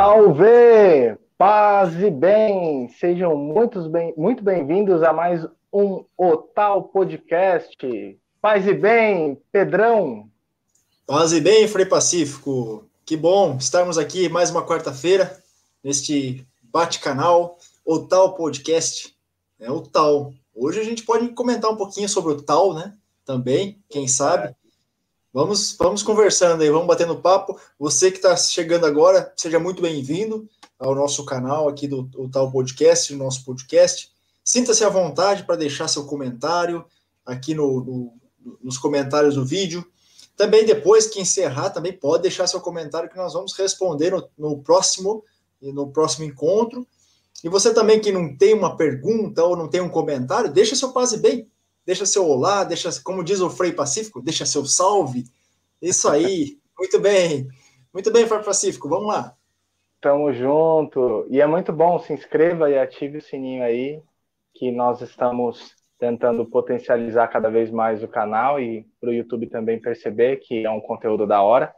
Salve! Paz e bem! Sejam muitos bem, muito bem-vindos a mais um Otal Podcast. Paz e bem, Pedrão! Paz e bem, Frei Pacífico! Que bom estarmos aqui mais uma quarta-feira neste bate-canal Otal Podcast. É o tal. Hoje a gente pode comentar um pouquinho sobre o tal, né? Também, quem sabe. Vamos, vamos conversando aí, vamos batendo papo. Você que está chegando agora, seja muito bem-vindo ao nosso canal aqui do, do Tal Podcast, no nosso podcast. Sinta-se à vontade para deixar seu comentário aqui no, no, nos comentários do vídeo. Também depois que encerrar, também pode deixar seu comentário que nós vamos responder no, no próximo no próximo encontro. E você também que não tem uma pergunta ou não tem um comentário, deixa seu paz bem deixa seu olá, deixa, como diz o Frei Pacífico, deixa seu salve. Isso aí, muito bem. Muito bem, Frei Pacífico, vamos lá. Tamo junto. E é muito bom, se inscreva e ative o sininho aí, que nós estamos tentando potencializar cada vez mais o canal e para o YouTube também perceber que é um conteúdo da hora.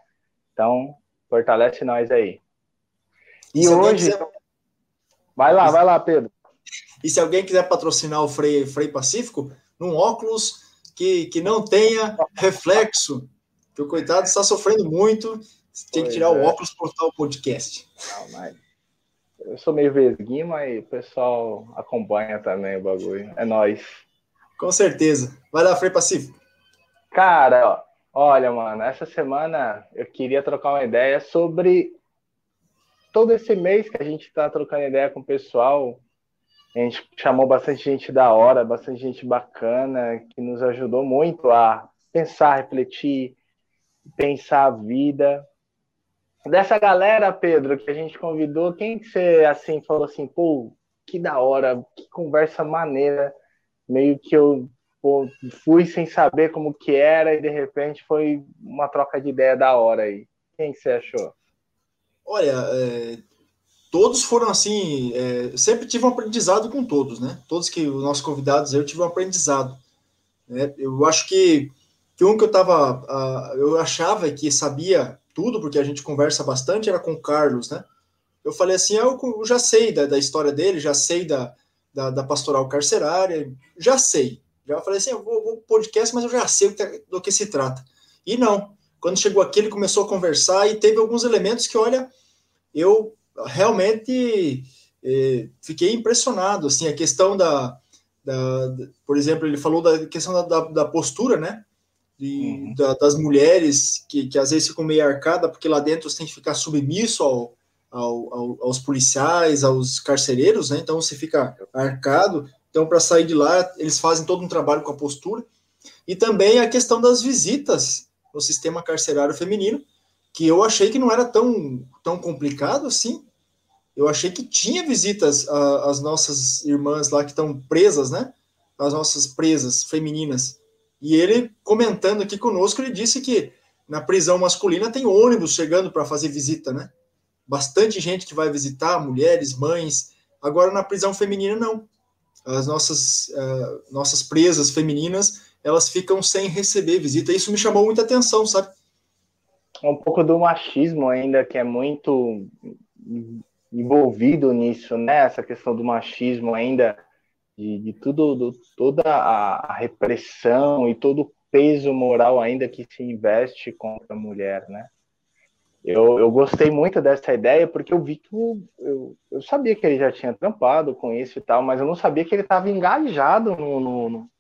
Então, fortalece nós aí. E, e hoje. Quiser... Vai lá, vai lá, Pedro. E se alguém quiser patrocinar o Frei, Frei Pacífico, num óculos que, que não tenha reflexo, que o coitado está sofrendo muito, tem que tirar é. o óculos para o podcast. Não, mas eu sou meio vesguinho, mas o pessoal acompanha também o bagulho. É nós. Com certeza. Vai lá, Frei Pacífico. Cara, olha, mano, essa semana eu queria trocar uma ideia sobre todo esse mês que a gente está trocando ideia com o pessoal a gente chamou bastante gente da hora, bastante gente bacana, que nos ajudou muito a pensar, refletir, pensar a vida. Dessa galera, Pedro, que a gente convidou, quem que você, assim, falou assim, pô, que da hora, que conversa maneira, meio que eu pô, fui sem saber como que era e de repente foi uma troca de ideia da hora aí. Quem que você achou? Olha, é, todos foram assim, é, sempre tive um aprendizado com todos, né? Todos que os nossos convidados eu tive um aprendizado. Né? Eu acho que, que um que eu tava, uh, eu achava que sabia tudo, porque a gente conversa bastante, era com o Carlos, né? Eu falei assim, eu, eu já sei da, da, história dele, já sei da, da, da, pastoral carcerária, já sei. Já falei assim, eu vou, vou podcast, mas eu já sei do que se trata. E não, quando chegou aqui, ele começou a conversar e teve alguns elementos que, olha, eu realmente é, fiquei impressionado, assim, a questão da, da, da, por exemplo, ele falou da questão da, da, da postura, né, de, uhum. da, das mulheres, que, que às vezes ficam meio arcada, porque lá dentro você tem que ficar submisso ao, ao, ao, aos policiais, aos carcereiros, né, então você fica arcado, então para sair de lá, eles fazem todo um trabalho com a postura, e também a questão das visitas no sistema carcerário feminino, que eu achei que não era tão, tão complicado assim, eu achei que tinha visitas às nossas irmãs lá que estão presas, né? As nossas presas femininas. E ele, comentando aqui conosco, ele disse que na prisão masculina tem ônibus chegando para fazer visita, né? Bastante gente que vai visitar, mulheres, mães. Agora, na prisão feminina, não. As nossas, uh, nossas presas femininas, elas ficam sem receber visita. Isso me chamou muita atenção, sabe? Um pouco do machismo ainda, que é muito envolvido nisso, né? Essa questão do machismo ainda, de, de tudo, do, toda a, repressão e todo o peso moral ainda que se investe contra a mulher, né? Eu, eu gostei muito dessa ideia porque eu vi que o, eu, eu sabia que ele já tinha trampado com isso e tal, mas eu não sabia que ele estava engajado no, no,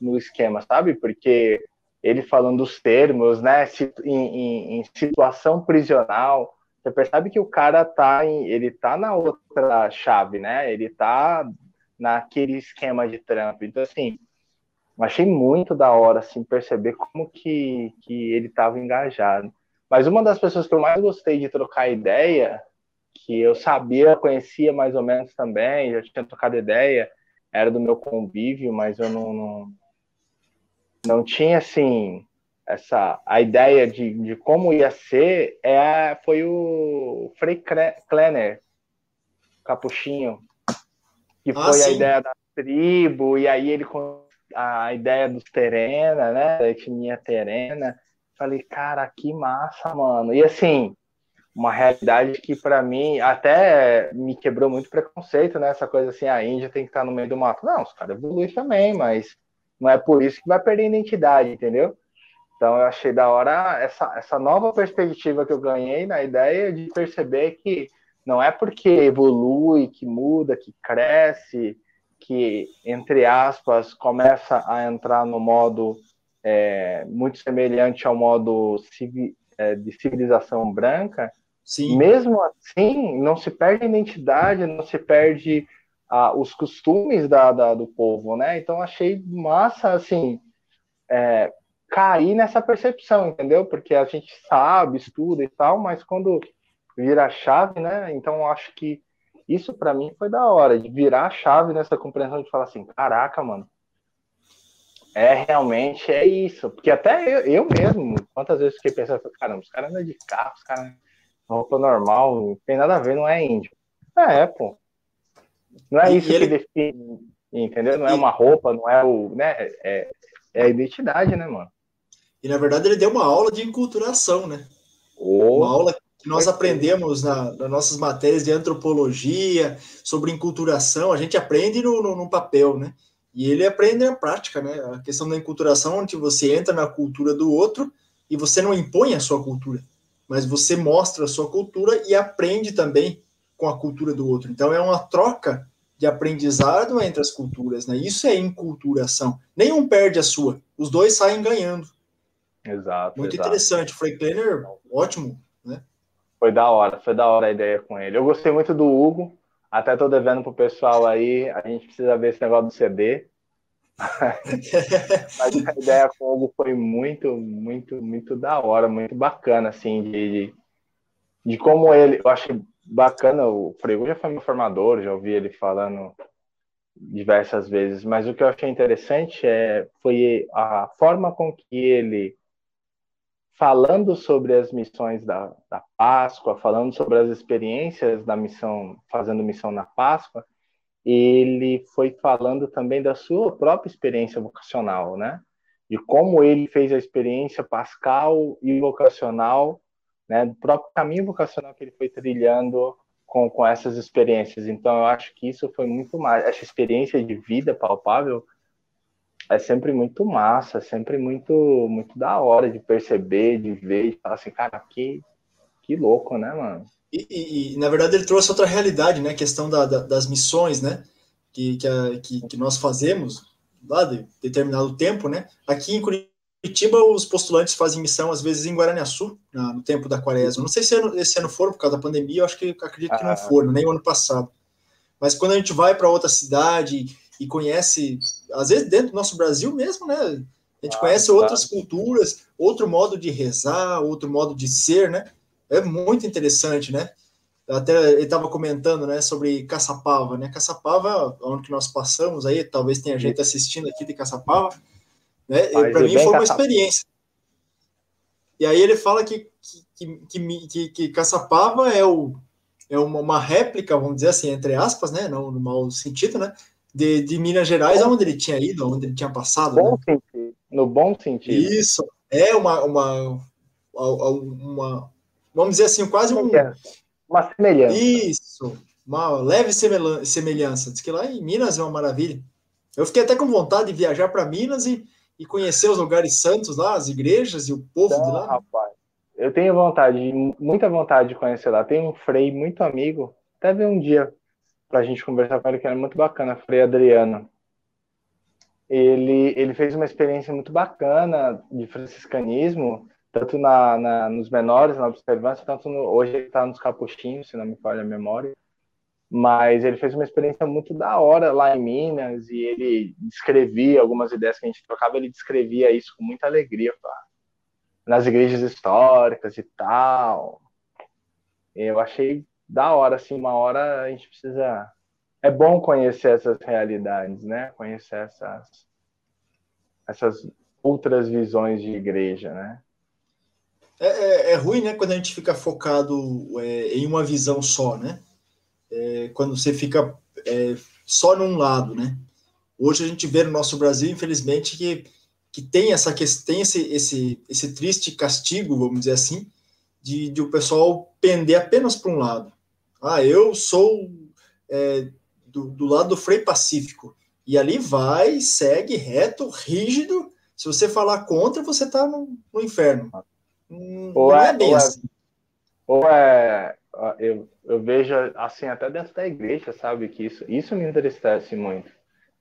no, esquema, sabe? Porque ele falando dos termos, né? Em, em, em situação prisional, você percebe que o cara tá em, ele tá na outra chave, né? Ele tá naquele esquema de trampo. Então, assim, achei muito da hora, assim, perceber como que, que ele estava engajado. Mas uma das pessoas que eu mais gostei de trocar ideia, que eu sabia, conhecia mais ou menos também, já tinha trocado ideia, era do meu convívio, mas eu não, não, não tinha, assim, essa a ideia de, de como ia ser é foi o Frei Klenner, Capuchinho, que ah, foi sim. a ideia da tribo e aí ele com a ideia dos terena, né, da etnia terena. Falei, cara, que massa, mano. E assim, uma realidade que para mim até me quebrou muito preconceito, né? Essa coisa assim, a Índia tem que estar no meio do mato. Não, os caras evoluem também, mas não é por isso que vai perder identidade, entendeu? Então eu achei da hora essa, essa nova perspectiva que eu ganhei na ideia de perceber que não é porque evolui, que muda, que cresce, que, entre aspas, começa a entrar no modo é, muito semelhante ao modo é, de civilização branca, Sim. mesmo assim, não se perde a identidade, não se perde ah, os costumes da, da, do povo, né? Então, achei massa, assim, é, cair nessa percepção, entendeu? Porque a gente sabe, estuda e tal, mas quando vira a chave, né? Então, acho que isso para mim foi da hora, de virar a chave nessa compreensão de falar assim, caraca, mano, é realmente é isso. Porque até eu, eu mesmo, quantas vezes fiquei pensando, caramba, os caras andam de carro, os caras roupa normal, não tem nada a ver, não é índio. É, pô. Não é e isso ele... que define, entendeu? Não é uma roupa, não é o. Né? É, é a identidade, né, mano? E na verdade ele deu uma aula de enculturação, né? Oh. Uma aula que nós aprendemos na, nas nossas matérias de antropologia, sobre enculturação, a gente aprende no, no, no, papel, né? E ele aprende na prática, né? A questão da enculturação, onde você entra na cultura do outro e você não impõe a sua cultura, mas você mostra a sua cultura e aprende também com a cultura do outro. Então é uma troca de aprendizado entre as culturas, né? Isso é enculturação. Nenhum perde a sua, os dois saem ganhando. Exato. Muito exato. interessante. Frank Kleiner, ótimo, né? Foi da hora, foi da hora a ideia com ele. Eu gostei muito do Hugo, até tô devendo pro pessoal aí, a gente precisa ver esse negócio do CD. Mas a ideia com o Hugo foi muito, muito, muito da hora, muito bacana, assim, de, de, de como ele, eu achei bacana, o Frego já foi meu formador, já ouvi ele falando diversas vezes, mas o que eu achei interessante é, foi a forma com que ele falando sobre as missões da, da Páscoa, falando sobre as experiências da missão, fazendo missão na Páscoa, ele foi falando também da sua própria experiência vocacional, né? De como ele fez a experiência pascal e vocacional, né? Do próprio caminho vocacional que ele foi trilhando com, com essas experiências. Então, eu acho que isso foi muito mais. Essa experiência de vida palpável é sempre muito massa, é sempre muito, muito da hora de perceber, de ver, e falar assim, cara, que, que louco, né, mano? E, e, e, na verdade ele trouxe outra realidade, né? A questão da, da, das missões, né? Que, que, a, que, que, nós fazemos lá de determinado tempo, né? Aqui em Curitiba os postulantes fazem missão às vezes em Guaraniaçu, na, no tempo da quaresma. Não sei se ano, esse ano foram por causa da pandemia, eu acho que acredito que não ah. foram, nem o ano passado. Mas quando a gente vai para outra cidade e conhece, às vezes dentro do nosso Brasil mesmo, né? A gente ah, conhece tá. outras culturas, outro modo de rezar, outro modo de ser, né? É muito interessante, né? Até ele estava comentando, né, sobre Caçapava, né? Caçapava, onde que nós passamos aí, talvez tenha gente assistindo aqui de Caçapava, né? Para mim foi uma experiência. E aí ele fala que que, que, que, que Caçapava é o é uma, uma réplica, vamos dizer assim, entre aspas, né? Não no mau sentido, né? De, de Minas Gerais, aonde ele tinha ido, onde ele tinha passado. Bom né? sentido, no bom sentido. Isso, é uma, uma, uma, vamos dizer assim, quase um... Uma semelhança. Isso, uma leve semelhança. Diz que lá em Minas é uma maravilha. Eu fiquei até com vontade de viajar para Minas e, e conhecer os lugares santos lá, as igrejas e o povo então, de lá. Rapaz, eu tenho vontade, muita vontade de conhecer lá. Tem um frei muito amigo, até ver um dia para a gente conversar com ele, que era muito bacana, Frei Adriano. Ele, ele fez uma experiência muito bacana de franciscanismo, tanto na, na nos menores, na observância, tanto no, hoje ele está nos capuchinhos, se não me falha a memória, mas ele fez uma experiência muito da hora lá em Minas e ele descrevia algumas ideias que a gente trocava, ele descrevia isso com muita alegria, nas igrejas históricas e tal. Eu achei da hora, assim, uma hora a gente precisa. É bom conhecer essas realidades, né? Conhecer essas, essas outras visões de igreja, né? É, é, é ruim, né, quando a gente fica focado é, em uma visão só, né? É, quando você fica é, só num lado, né? Hoje a gente vê no nosso Brasil, infelizmente, que, que tem essa tem esse, esse, esse triste castigo, vamos dizer assim, de, de o pessoal pender apenas para um lado. Ah, eu sou é, do, do lado do freio pacífico. E ali vai, segue reto, rígido. Se você falar contra, você está no, no, inferno. Hum, ou não é, é bem ou é assim. É, ou é, eu, eu vejo assim, até dentro da igreja, sabe, que isso, isso me entristece muito.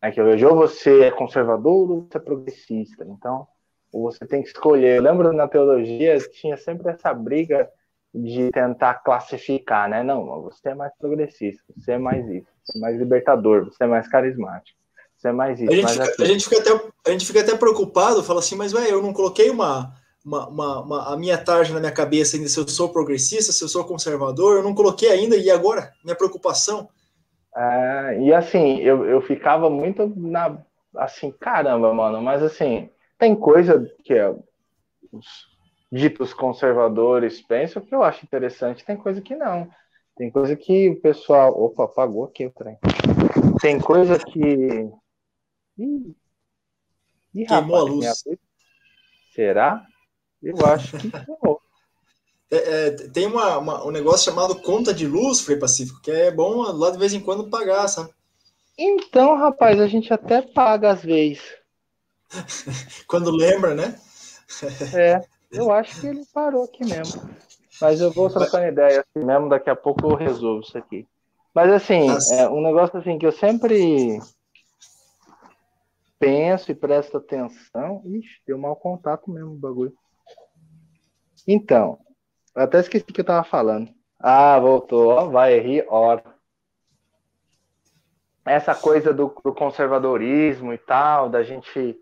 É que eu vejo ou você é conservador ou você é progressista. Então, você tem que escolher. Eu lembro na teologia tinha sempre essa briga de tentar classificar, né? Não, você é mais progressista, você é mais isso, você é mais libertador, você é mais carismático, você é mais isso. A gente, fica, a gente, fica, até, a gente fica até preocupado, fala assim, mas ué, eu não coloquei uma, uma, uma, uma, a minha tarja na minha cabeça ainda se eu sou progressista, se eu sou conservador, eu não coloquei ainda, e agora? Minha preocupação? É, e assim, eu, eu ficava muito na assim, caramba, mano, mas assim, tem coisa que é, os ditos conservadores pensam que eu acho interessante, tem coisa que não. Tem coisa que o pessoal. Opa, apagou aqui o trem. Tem coisa que. Ih, Ih Queimou rapaz, a luz. Será? Eu acho que queimou. É, é, tem uma, uma, um negócio chamado conta de luz, Frei Pacífico, que é bom lá de vez em quando pagar, sabe? Então, rapaz, a gente até paga às vezes. Quando lembra, né? é, eu acho que ele parou aqui mesmo. Mas eu vou trocando ideia assim mesmo, daqui a pouco eu resolvo isso aqui. Mas assim, é um negócio assim que eu sempre penso e presto atenção. Ixi, deu mau contato mesmo o bagulho. Então, até esqueci o que eu tava falando. Ah, voltou. Ó, vai rir, ora. Essa coisa do, do conservadorismo e tal, da gente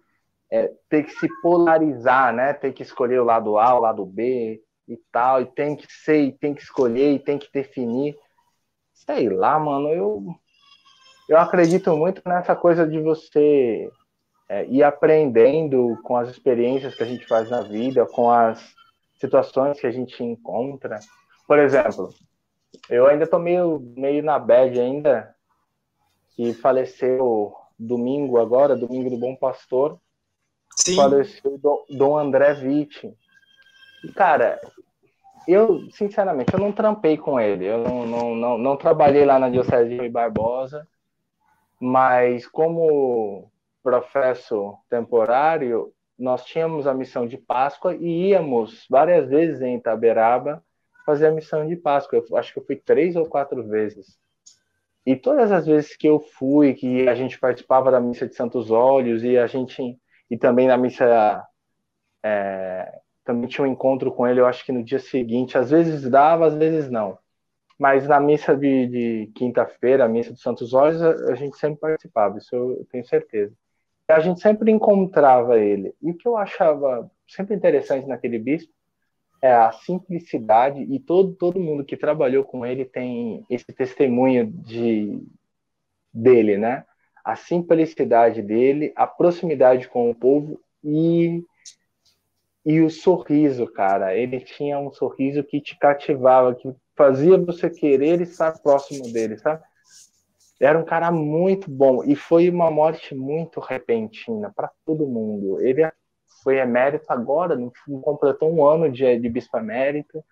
é, ter que se polarizar, né? Ter que escolher o lado A, o lado B e tal, e tem que ser, e tem que escolher, e tem que definir. Sei lá, mano, eu, eu acredito muito nessa coisa de você é, ir aprendendo com as experiências que a gente faz na vida, com as situações que a gente encontra. Por exemplo, eu ainda tô meio, meio na bad ainda, que faleceu domingo agora, domingo do Bom Pastor, Sim. faleceu Dom André Vitti. Cara, eu, sinceramente, eu não trampei com ele. Eu não, não, não, não trabalhei lá na Diocese de Rui Barbosa, mas como professor temporário, nós tínhamos a missão de Páscoa e íamos várias vezes em Itaberaba fazer a missão de Páscoa. Eu acho que eu fui três ou quatro vezes. E todas as vezes que eu fui, que a gente participava da missa de Santos Olhos e a gente e também na missa é, também tinha um encontro com ele, eu acho que no dia seguinte, às vezes dava, às vezes não. Mas na missa de, de quinta-feira, a missa dos Santos Olhos, a, a, gente sempre participava, isso eu, tenho certeza. E a gente sempre encontrava ele. E o que eu achava sempre interessante naquele bispo é a simplicidade, e todo, todo mundo que trabalhou com ele tem esse testemunho de, dele, né? A simplicidade dele, a proximidade com o povo e e o sorriso, cara. Ele tinha um sorriso que te cativava, que fazia você querer estar próximo dele, sabe? Era um cara muito bom e foi uma morte muito repentina para todo mundo. Ele foi emérito agora, não completou um ano de, de bispo emérito.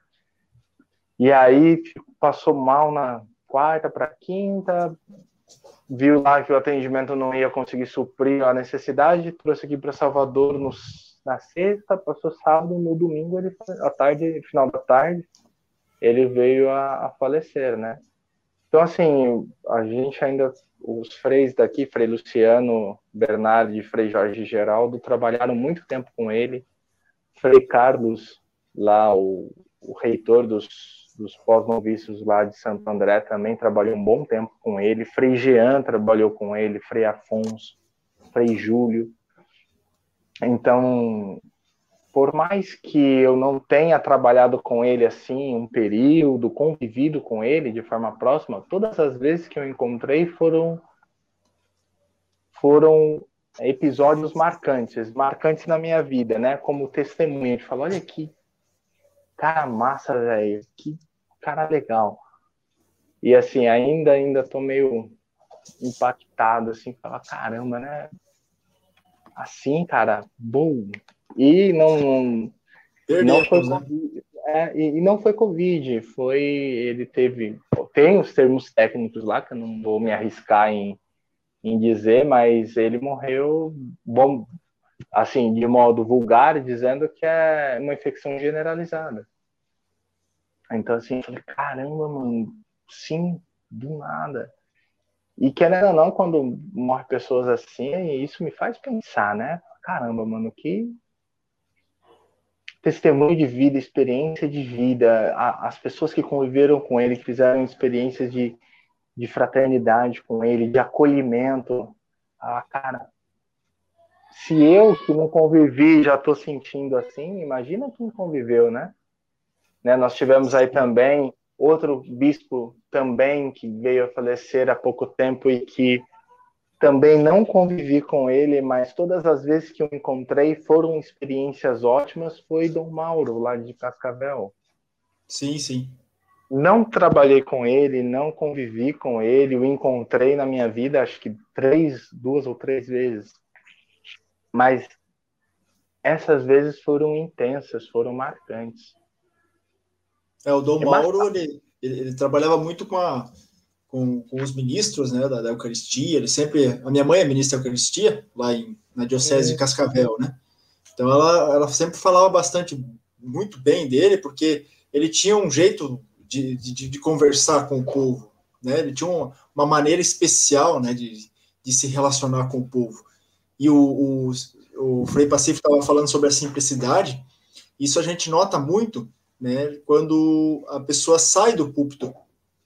E aí passou mal na quarta para quinta, viu lá que o atendimento não ia conseguir suprir a necessidade, trouxe aqui para Salvador no, na sexta, passou sábado, no domingo, ele, à tarde, final da tarde, ele veio a, a falecer, né? Então, assim, a gente ainda, os freis daqui, Frei Luciano, Bernardo e Frei Jorge Geraldo, trabalharam muito tempo com ele. Frei Carlos, lá, o, o reitor dos dos pós-novícios lá de Santo André também trabalhou um bom tempo com ele. Frei Jean trabalhou com ele, Frei Afonso, Frei Júlio. Então, por mais que eu não tenha trabalhado com ele assim um período, convivido com ele de forma próxima, todas as vezes que eu encontrei foram foram episódios marcantes, marcantes na minha vida, né? Como testemunha de falar, olha aqui, cara massa, velho, que cara legal. E assim, ainda, ainda tô meio impactado, assim, falar, caramba, né? Assim, cara, bom. E não, não, não foi, né? é, e, e, não foi Covid, foi. Ele teve. Tem os termos técnicos lá, que eu não vou me arriscar em, em dizer, mas ele morreu, bom, assim, de modo vulgar, dizendo que é uma infecção generalizada. Então, assim, eu falei, caramba, mano, sim, do nada. E querendo ou não, quando morre pessoas assim, isso me faz pensar, né? Caramba, mano, que testemunho de vida, experiência de vida, as pessoas que conviveram com ele, que fizeram experiências de, de fraternidade com ele, de acolhimento. Ah, cara, se eu que não convivi já estou sentindo assim, imagina quem conviveu, né? né? Nós tivemos aí também outro bispo também que veio a falecer há pouco tempo e que também não convivi com ele, mas todas as vezes que eu encontrei foram experiências ótimas, foi Dom Mauro, lá de Cascavel. Sim, sim. Não trabalhei com ele, não convivi com ele, o encontrei na minha vida, acho que três, duas ou três vezes. Mas essas vezes foram intensas, foram marcantes. É, o Dom Mauro, ele, ele, ele, trabalhava muito com, a, com, com os ministros né, da, da, Eucaristia, ele sempre... A minha mãe é ministra da Eucaristia, lá em, na Diocese é. de Cascavel, né? Então, ela, ela sempre falava bastante, muito bem dele, porque ele tinha um jeito de, de, de conversar com o povo, né? Ele tinha uma, uma maneira especial, né, de, de se relacionar com o povo. E o, o, o Frei Pacífico estava falando sobre a simplicidade, isso a gente nota muito né, quando a pessoa sai do púlpito,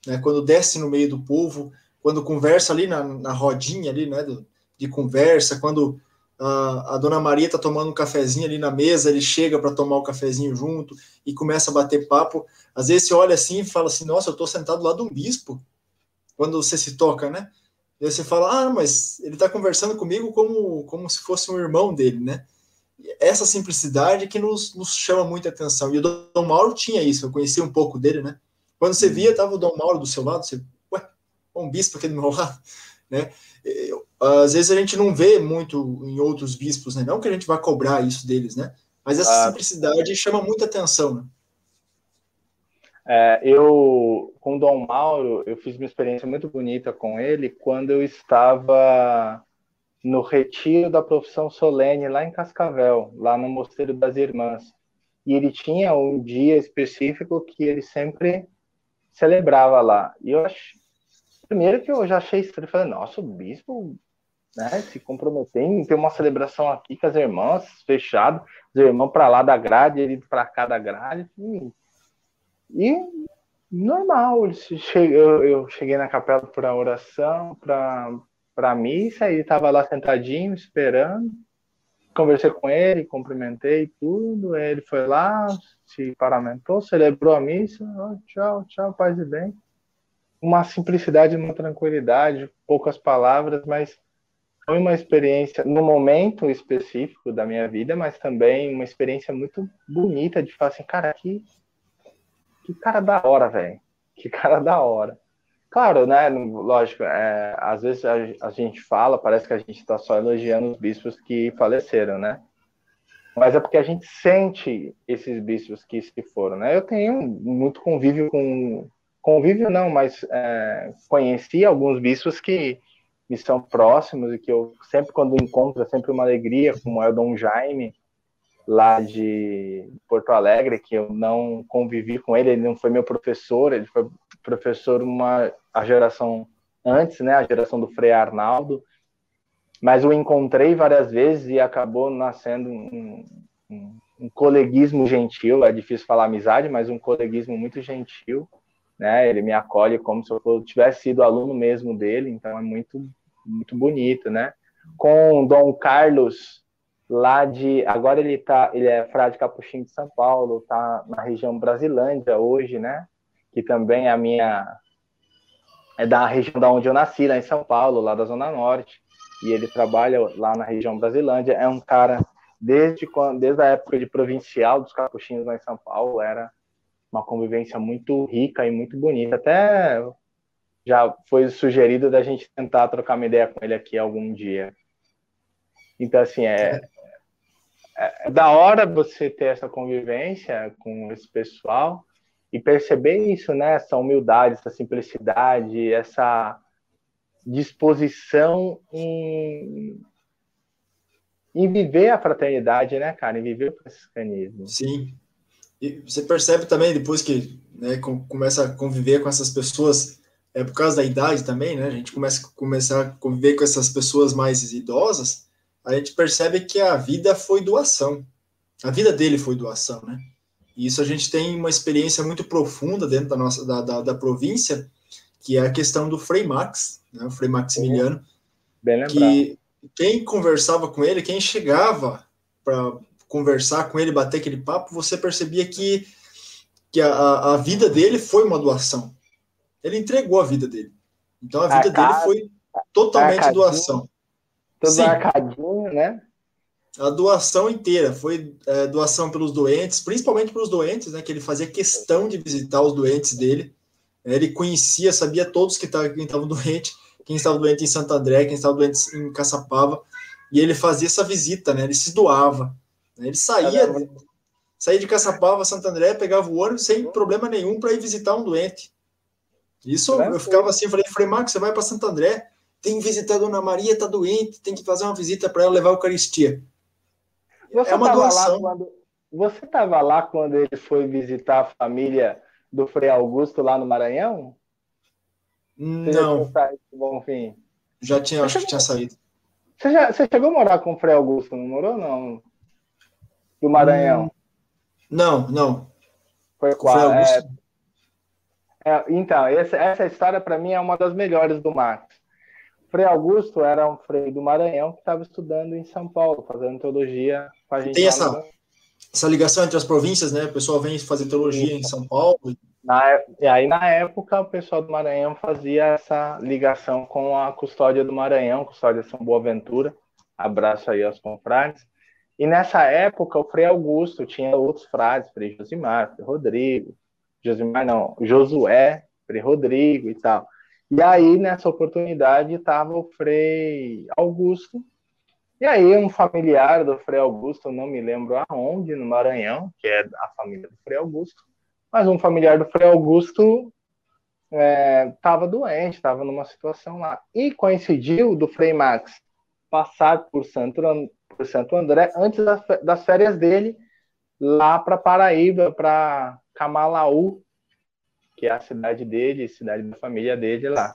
né, quando desce no meio do povo, quando conversa ali na, na rodinha ali, né, do, de conversa, quando a, a dona Maria está tomando um cafezinho ali na mesa, ele chega para tomar o cafezinho junto e começa a bater papo. Às vezes você olha assim e fala assim: Nossa, eu estou sentado lá de um bispo. Quando você se toca, né? E você fala: Ah, mas ele está conversando comigo como, como se fosse um irmão dele, né? essa simplicidade que nos, nos chama muita atenção. E o Dom Mauro tinha isso, eu conhecia um pouco dele, né? Quando você via, tava o Dom Mauro do seu lado, você, ué, um bispo aqui do meu lado, né? Eu, às vezes a gente não vê muito em outros bispos, né? Não que a gente vá cobrar isso deles, né? Mas essa ah, simplicidade chama muita atenção, né? É, eu, com o Dom Mauro, eu fiz uma experiência muito bonita com ele quando eu estava no retiro da profissão solene lá em Cascavel, lá no Mosteiro das Irmãs. E ele tinha um dia específico que ele sempre celebrava lá. E eu acho, primeiro que eu já achei estranho, falei, nossa, o bispo né, se comprometeu em ter uma celebração aqui com as irmãs, fechado, os irmãos para lá da grade, ele para cá da grade. E, e normal, eu, cheguei na capela para oração, para missa, ele estava lá sentadinho, esperando. Conversei com ele, cumprimentei tudo. Ele foi lá, se paramentou, celebrou a missa. Oh, tchau, tchau, paz e bem. Uma simplicidade, uma tranquilidade, poucas palavras, mas foi uma experiência, no momento específico da minha vida, mas também uma experiência muito bonita de falar assim, cara, que, que cara da hora, velho. Que cara da hora. Claro, né? Lógico, é, às vezes a, a, gente fala, parece que a gente está só elogiando os bispos que faleceram, né? Mas é porque a gente sente esses bispos que se foram, né? Eu tenho muito convívio com. Convívio não, mas é, conheci alguns bispos que me são próximos e que eu sempre, quando encontro, é sempre uma alegria, como é o Dom Jaime, lá de Porto Alegre, que eu não convivi com ele, ele não foi meu professor, ele foi professor uma a geração antes, né, a geração do Frei Arnaldo, mas o encontrei várias vezes e acabou nascendo um, um, um coleguismo gentil, é difícil falar amizade, mas um coleguismo muito gentil, né, ele me acolhe como se eu tivesse sido aluno mesmo dele, então é muito, muito bonito, né, com Dom Carlos lá de. Agora ele tá, ele é frade capuchinho de São Paulo, tá na região Brasilândia hoje, né? Que também é a minha. É da região da onde eu nasci, lá em São Paulo, lá da Zona Norte. E ele trabalha lá na região Brasilândia. É um cara, desde, quando, desde a época de provincial dos capuchinhos lá em São Paulo, era uma convivência muito rica e muito bonita. Até já foi sugerido da gente tentar trocar uma ideia com ele aqui algum dia. Então, assim, é, é, é da hora você ter essa convivência com esse pessoal e perceber isso, né? Essa humildade, essa simplicidade, essa disposição em, em viver a fraternidade, né, cara? Em viver o franciscanismo. Sim. E você percebe também, depois que né, começa a conviver com essas pessoas, é por causa da idade também, né? A gente começa começar a conviver com essas pessoas mais idosas, a gente percebe que a vida foi doação. A vida dele foi doação, né? E isso a gente tem uma experiência muito profunda dentro da nossa da, da, da província, que é a questão do Frei Max, né, o Frei Maximiliano, Bem que quem conversava com ele, quem chegava para conversar com ele, bater aquele papo, você percebia que, que a, a vida dele foi uma doação. Ele entregou a vida dele. Então a vida dele foi totalmente doação. Tudo Sim. arcadinho, né? A doação inteira foi é, doação pelos doentes, principalmente para os doentes, né? Que ele fazia questão de visitar os doentes dele. Ele conhecia, sabia todos que estavam doentes, quem estava doente em Santo André, quem estava doente em Caçapava, e ele fazia essa visita, né? Ele se doava. Né? Ele saía, é saía de Caçapava, Santo André, pegava o ônibus sem problema nenhum para ir visitar um doente. Isso é eu ficava assim, falei, falei, Marcos, você vai para Santo André, tem que visitar a Dona Maria, tá doente, tem que fazer uma visita para ela levar a Eucaristia. Você é uma doação. Quando, você estava lá quando ele foi visitar a família do Frei Augusto lá no Maranhão? Não. Bom fim. Já tinha, acho que tinha saído. Você, já, você chegou a morar com o Frei Augusto, não morou, não? Do Maranhão? Hum, não, não. Foi qual? É, é, então, essa, essa história para mim é uma das melhores do Max. Frei Augusto era um frei do Maranhão que estava estudando em São Paulo, fazendo teologia com a gente. Tem essa, essa ligação entre as províncias, né? O pessoal vem fazer teologia em São Paulo. Na, e aí, na época, o pessoal do Maranhão fazia essa ligação com a custódia do Maranhão, custódia São Boaventura. Abraço aí aos confrades. E nessa época, o Frei Augusto tinha outros frades, Frei Josimar, Frei Rodrigo, Josimar não, Josué, Frei Rodrigo e tal. E aí, nessa oportunidade, estava o Frei Augusto. E aí, um familiar do Frei Augusto, não me lembro aonde, no Maranhão, que é a família do Frei Augusto, mas um familiar do Frei Augusto estava é, doente, estava numa situação lá. E coincidiu do Frei Max passar por Santo, por Santo André antes das férias dele, lá para Paraíba, para Camalaú, que é a cidade dele, cidade da família dele lá.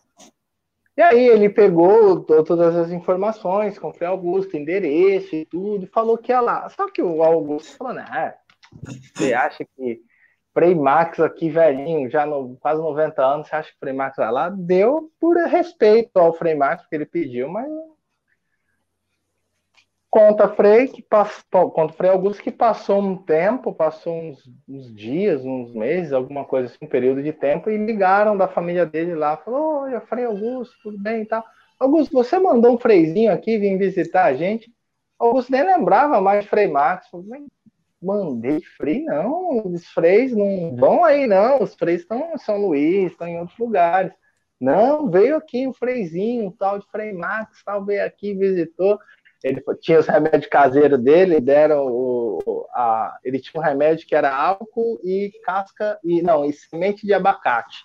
E aí ele pegou todas as informações, comprei Augusto, endereço e tudo, e falou que ia lá. Só que o Augusto falou, né, você acha que Frei Max aqui, velhinho, já no, quase 90 anos, você acha que o Frei Max vai lá? Deu por respeito ao Frei Max, porque ele pediu, mas Conta Frei, que passou, conta Frei Augusto que passou um tempo, passou uns, uns, dias, uns meses, alguma coisa assim, um período de tempo, e ligaram da família dele lá, falou, olha, Frei Augusto, tudo bem e tal. Augusto, você mandou um freizinho aqui vir visitar a gente? Augusto nem lembrava mais Frei Max. Falei, mandei frei, não, os freis não vão aí, não, os freis estão em São Luís, estão em outros lugares. Não, veio aqui um freizinho, um tal de Frei Max, tal, veio aqui, visitou ele tinha os remédios caseiros dele, deram o, a, ele tinha um remédio que era álcool e casca e não, e semente de abacate.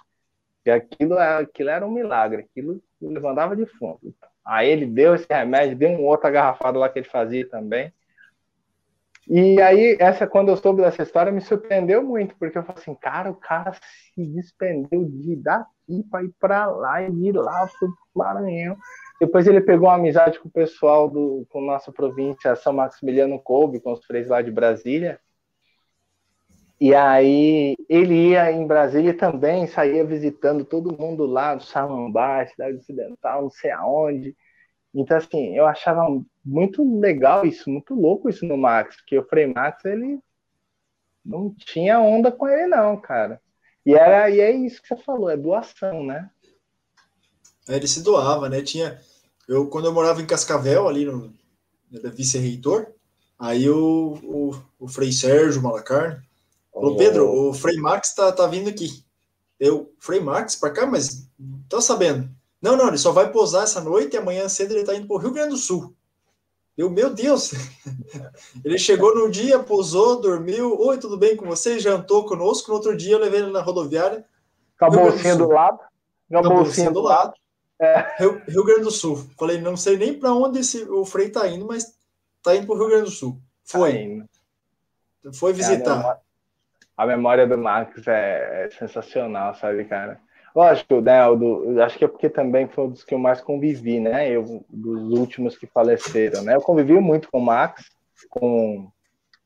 E aquilo, aquilo era um milagre, aquilo levantava de fundo. Aí ele deu esse remédio, deu um outro agarrafado lá que ele fazia também. E aí, essa, quando eu soube dessa história, me surpreendeu muito, porque eu falei assim, cara, o cara se despendeu de daqui para ir para lá e de lá para o Maranhão. Depois ele pegou uma amizade com o pessoal do com nossa província São Maximiliano Coube, com os três lá de Brasília. E aí ele ia em Brasília também, saía visitando todo mundo lá do Samambá, cidade ocidental, não sei aonde. Então, assim, eu achava muito legal isso, muito louco isso no Max, porque o Frei Max, ele não tinha onda com ele, não, cara. E, era, e é isso que você falou, é doação, né? Ele se doava, né? Tinha, eu, quando eu morava em Cascavel, ali no vice-reitor, aí o, o, o Frei Sérgio Malacarne falou: oh. Pedro, o Frei Max tá, tá vindo aqui. Eu, Frei Max, para cá, mas tá sabendo. Não, não, ele só vai posar essa noite e amanhã cedo ele tá indo pro Rio Grande do Sul. Eu, meu Deus! Ele chegou no dia, pousou, dormiu. Oi, tudo bem com você? Jantou conosco. No outro dia, eu levei ele na rodoviária. Com a bolsinha do lado. Com a bolsinha do lado. É. Rio, Rio, Grande do Sul. Falei, não sei nem para onde esse, o Frei tá indo, mas tá indo para o Rio Grande do Sul. Foi. Tá Foi visitar. É, a, memória, a, memória, do Max é, é sensacional, sabe, cara? Lógico, né? Do, acho que é porque também foi um dos que eu mais convivi, né? Eu, dos últimos que faleceram, né? Eu convivi muito com o Max, com o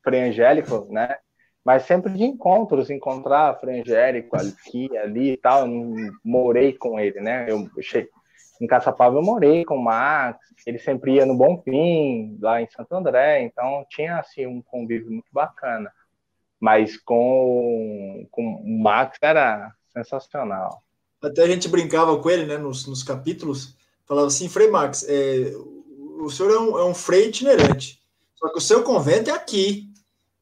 Frei Angélico, né? Mas sempre de encontros, encontrar Frei Angélico aqui, ali e tal. Eu não morei com ele, né? Eu cheguei, em Caçapava eu morei com o Max, ele sempre ia no Bom Fim, lá em Santo André, então tinha assim um convívio muito bacana. Mas com, com o Max era sensacional. Até a gente brincava com ele, né, nos, nos capítulos, falava assim, Frei Max, é, o senhor é um, é um frei itinerante, só que o seu convento é aqui,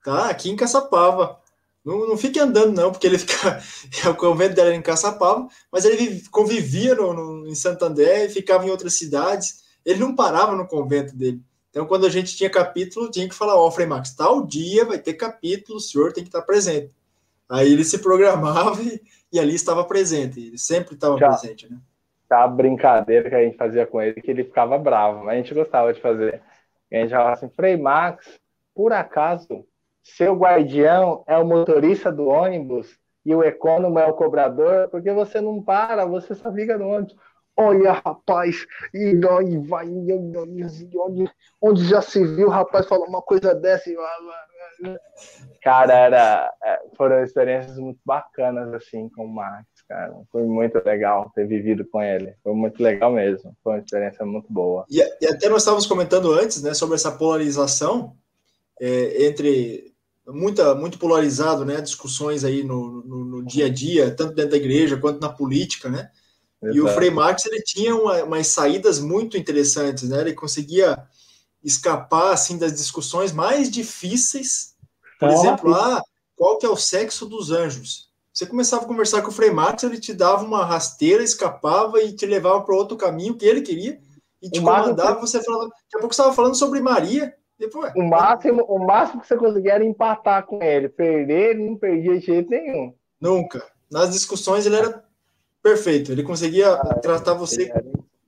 tá? Aqui em Caçapava. Não, não fique andando, não, porque ele fica. o convento dele era em Caçapava, mas ele convivia no, no, em Santander e ficava em outras cidades. Ele não parava no convento dele. Então, quando a gente tinha capítulo, tinha que falar: Ó, oh, Frei Max, tal dia vai ter capítulo, o senhor tem que estar presente. Aí ele se programava e, e ali estava presente. Ele sempre estava Já, presente, né? Tá a brincadeira que a gente fazia com ele, que ele ficava bravo, mas a gente gostava de fazer. a gente falava assim: Frei Max, por acaso seu guardião é o motorista do ônibus e o econômico é o cobrador, porque você não para, você só fica no ônibus. Olha, rapaz, e aí vai, onde, onde já se viu, rapaz, falar uma coisa dessa. Cara, era, é, foram experiências muito bacanas, assim, com o Max, cara. Foi muito legal ter vivido com ele. Foi muito legal mesmo. Foi uma experiência muito boa. E, e até nós estávamos comentando antes, né, sobre essa polarização é, entre muita, muito polarizado, né? Discussões aí no, no, no, dia a dia, tanto dentro da igreja quanto na política, né? Exato. E o Frei Marx ele tinha uma, umas saídas muito interessantes, né? Ele conseguia escapar assim das discussões mais difíceis. Por ah, exemplo, ah, qual que é o sexo dos anjos? Você começava a conversar com o Frei Marx, ele te dava uma rasteira, escapava e te levava para outro caminho que ele queria e te o comandava. Você falava, daqui a pouco você estava falando sobre Maria o máximo, o máximo que você conseguia era empatar com ele. Perder, ele não perdia de jeito nenhum. Nunca. Nas discussões ele era perfeito. Ele conseguia ah, tratar você.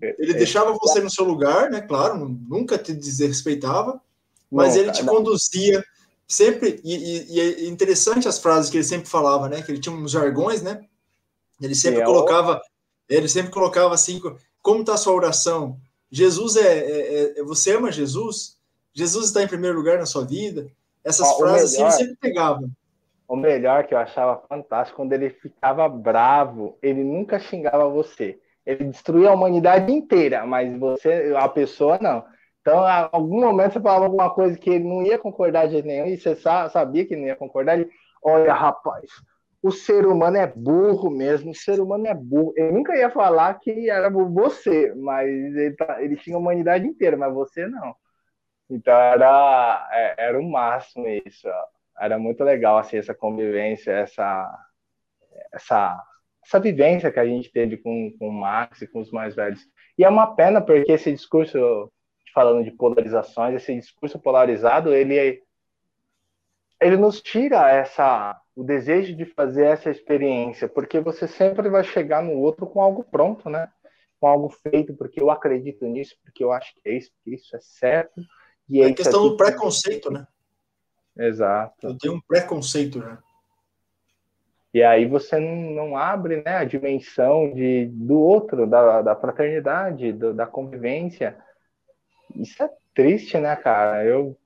Ele, ele deixava você no seu lugar, né? Claro, nunca te desrespeitava, mas ele te não. conduzia sempre. E, e, e, é interessante as frases que ele sempre falava, né? Que ele tinha uns jargões, né? Ele sempre Sim, colocava, ele sempre colocava assim: como está a sua oração? Jesus é, é, é, Você ama Jesus? Jesus está em primeiro lugar na sua vida. Essas Ó, frases melhor, assim, ele sempre pegava. O melhor que eu achava fantástico, quando ele ficava bravo, ele nunca xingava você. Ele destruía a humanidade inteira, mas você, a pessoa, não. Então, em algum momento você falava alguma coisa que ele não ia concordar de jeito nenhum, e você sabia que não ia concordar. Ele, olha, rapaz, o ser humano é burro mesmo, o ser humano é burro. Ele nunca ia falar que era você, mas ele, tá, ele tinha a humanidade inteira, mas você não. Então era, é, era o máximo isso. Era muito legal assim, essa convivência, essa, essa, essa vivência que a gente teve com, com o Max e com os mais velhos. E é uma pena porque esse discurso, falando de polarizações, esse discurso polarizado, ele, ele nos tira essa o desejo de fazer essa experiência, porque você sempre vai chegar no outro com algo pronto, né? Com algo feito, porque eu acredito nisso, porque eu acho que é isso, que isso é certo e é a questão do preconceito, né? Exato. Eu tenho um preconceito, né? E aí você não abre né, a dimensão de, do outro, da, da fraternidade, do, da convivência. Isso é triste, né, cara? Eu,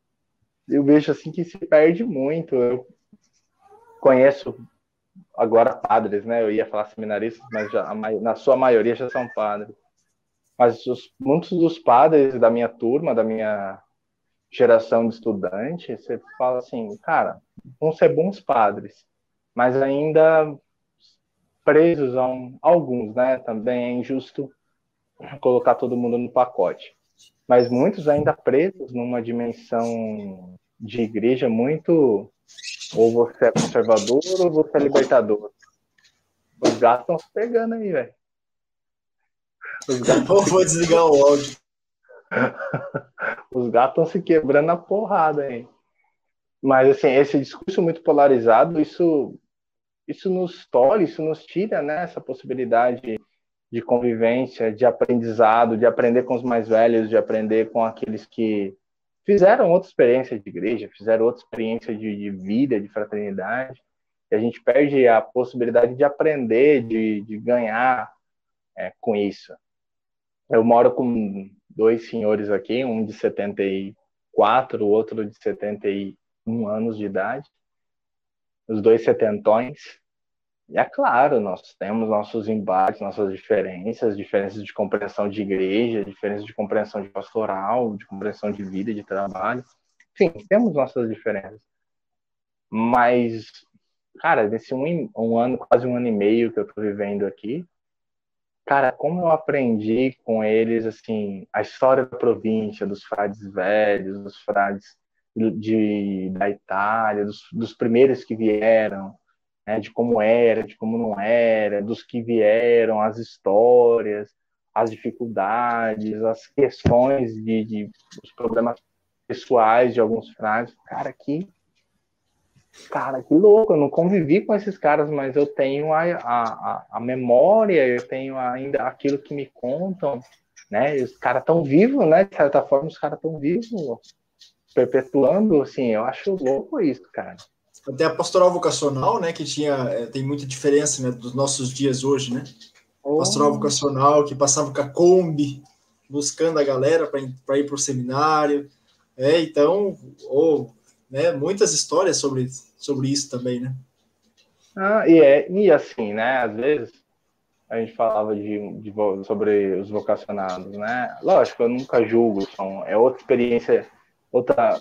eu vejo assim que se perde muito. Eu conheço agora padres, né? Eu ia falar seminaristas, mas já, na sua maioria já são padres. Mas os, muitos dos padres da minha turma, da minha geração de estudante, você fala assim, cara, vão ser bons padres, mas ainda presos a um, alguns, né? Também é injusto colocar todo mundo no pacote. Mas muitos ainda presos numa dimensão de igreja muito ou você é conservador ou você é libertador. Os gatos estão se pegando aí, velho. Gatos... Vou desligar o áudio. Os gatos estão se quebrando na porrada, hein? Mas, assim, esse discurso muito polarizado, isso, isso nos tolhe, isso nos tira, né, essa possibilidade de convivência, de aprendizado, de aprender com os mais velhos, de aprender com aqueles que fizeram outra experiência de igreja, fizeram outra experiência de, de vida, de fraternidade, e a gente perde a possibilidade de aprender, de, de ganhar é, com isso. Eu moro com dois senhores aqui, um de 74, o outro de 71 anos de idade, os dois setentões, e é claro, nós temos nossos embates, nossas diferenças, diferenças de compreensão de igreja, diferenças de compreensão de pastoral, de compreensão de vida, de trabalho. Sim, temos nossas diferenças. Mas, cara, nesse um, um ano, quase um ano e meio que eu tô vivendo aqui, cara, como eu aprendi com eles, assim, a história da província, dos frades velhos, dos frades de, da Itália, dos, dos primeiros que vieram, né, de como era, de como não era, dos que vieram, as histórias, as dificuldades, as questões de, de os problemas pessoais de alguns frades. Cara, que cara, que louco, eu não convivi com esses caras, mas eu tenho a, a, a memória, eu tenho ainda aquilo que me contam, né? E os caras tão vivos, né? De certa forma, os caras tão vivos, perpetuando, assim, eu acho louco isso, cara. Até a pastoral vocacional, né, que tinha, é, tem muita diferença né, dos nossos dias hoje, né? Oh. Pastoral vocacional que passava com a Kombi, buscando a galera para ir para o seminário. É, então, ou, né, muitas histórias sobre, sobre isso também, né? Ah, e, é, e assim, né, às vezes a gente falava de, de, sobre os vocacionados, né? Lógico, eu nunca julgo, são, é outra experiência, outra,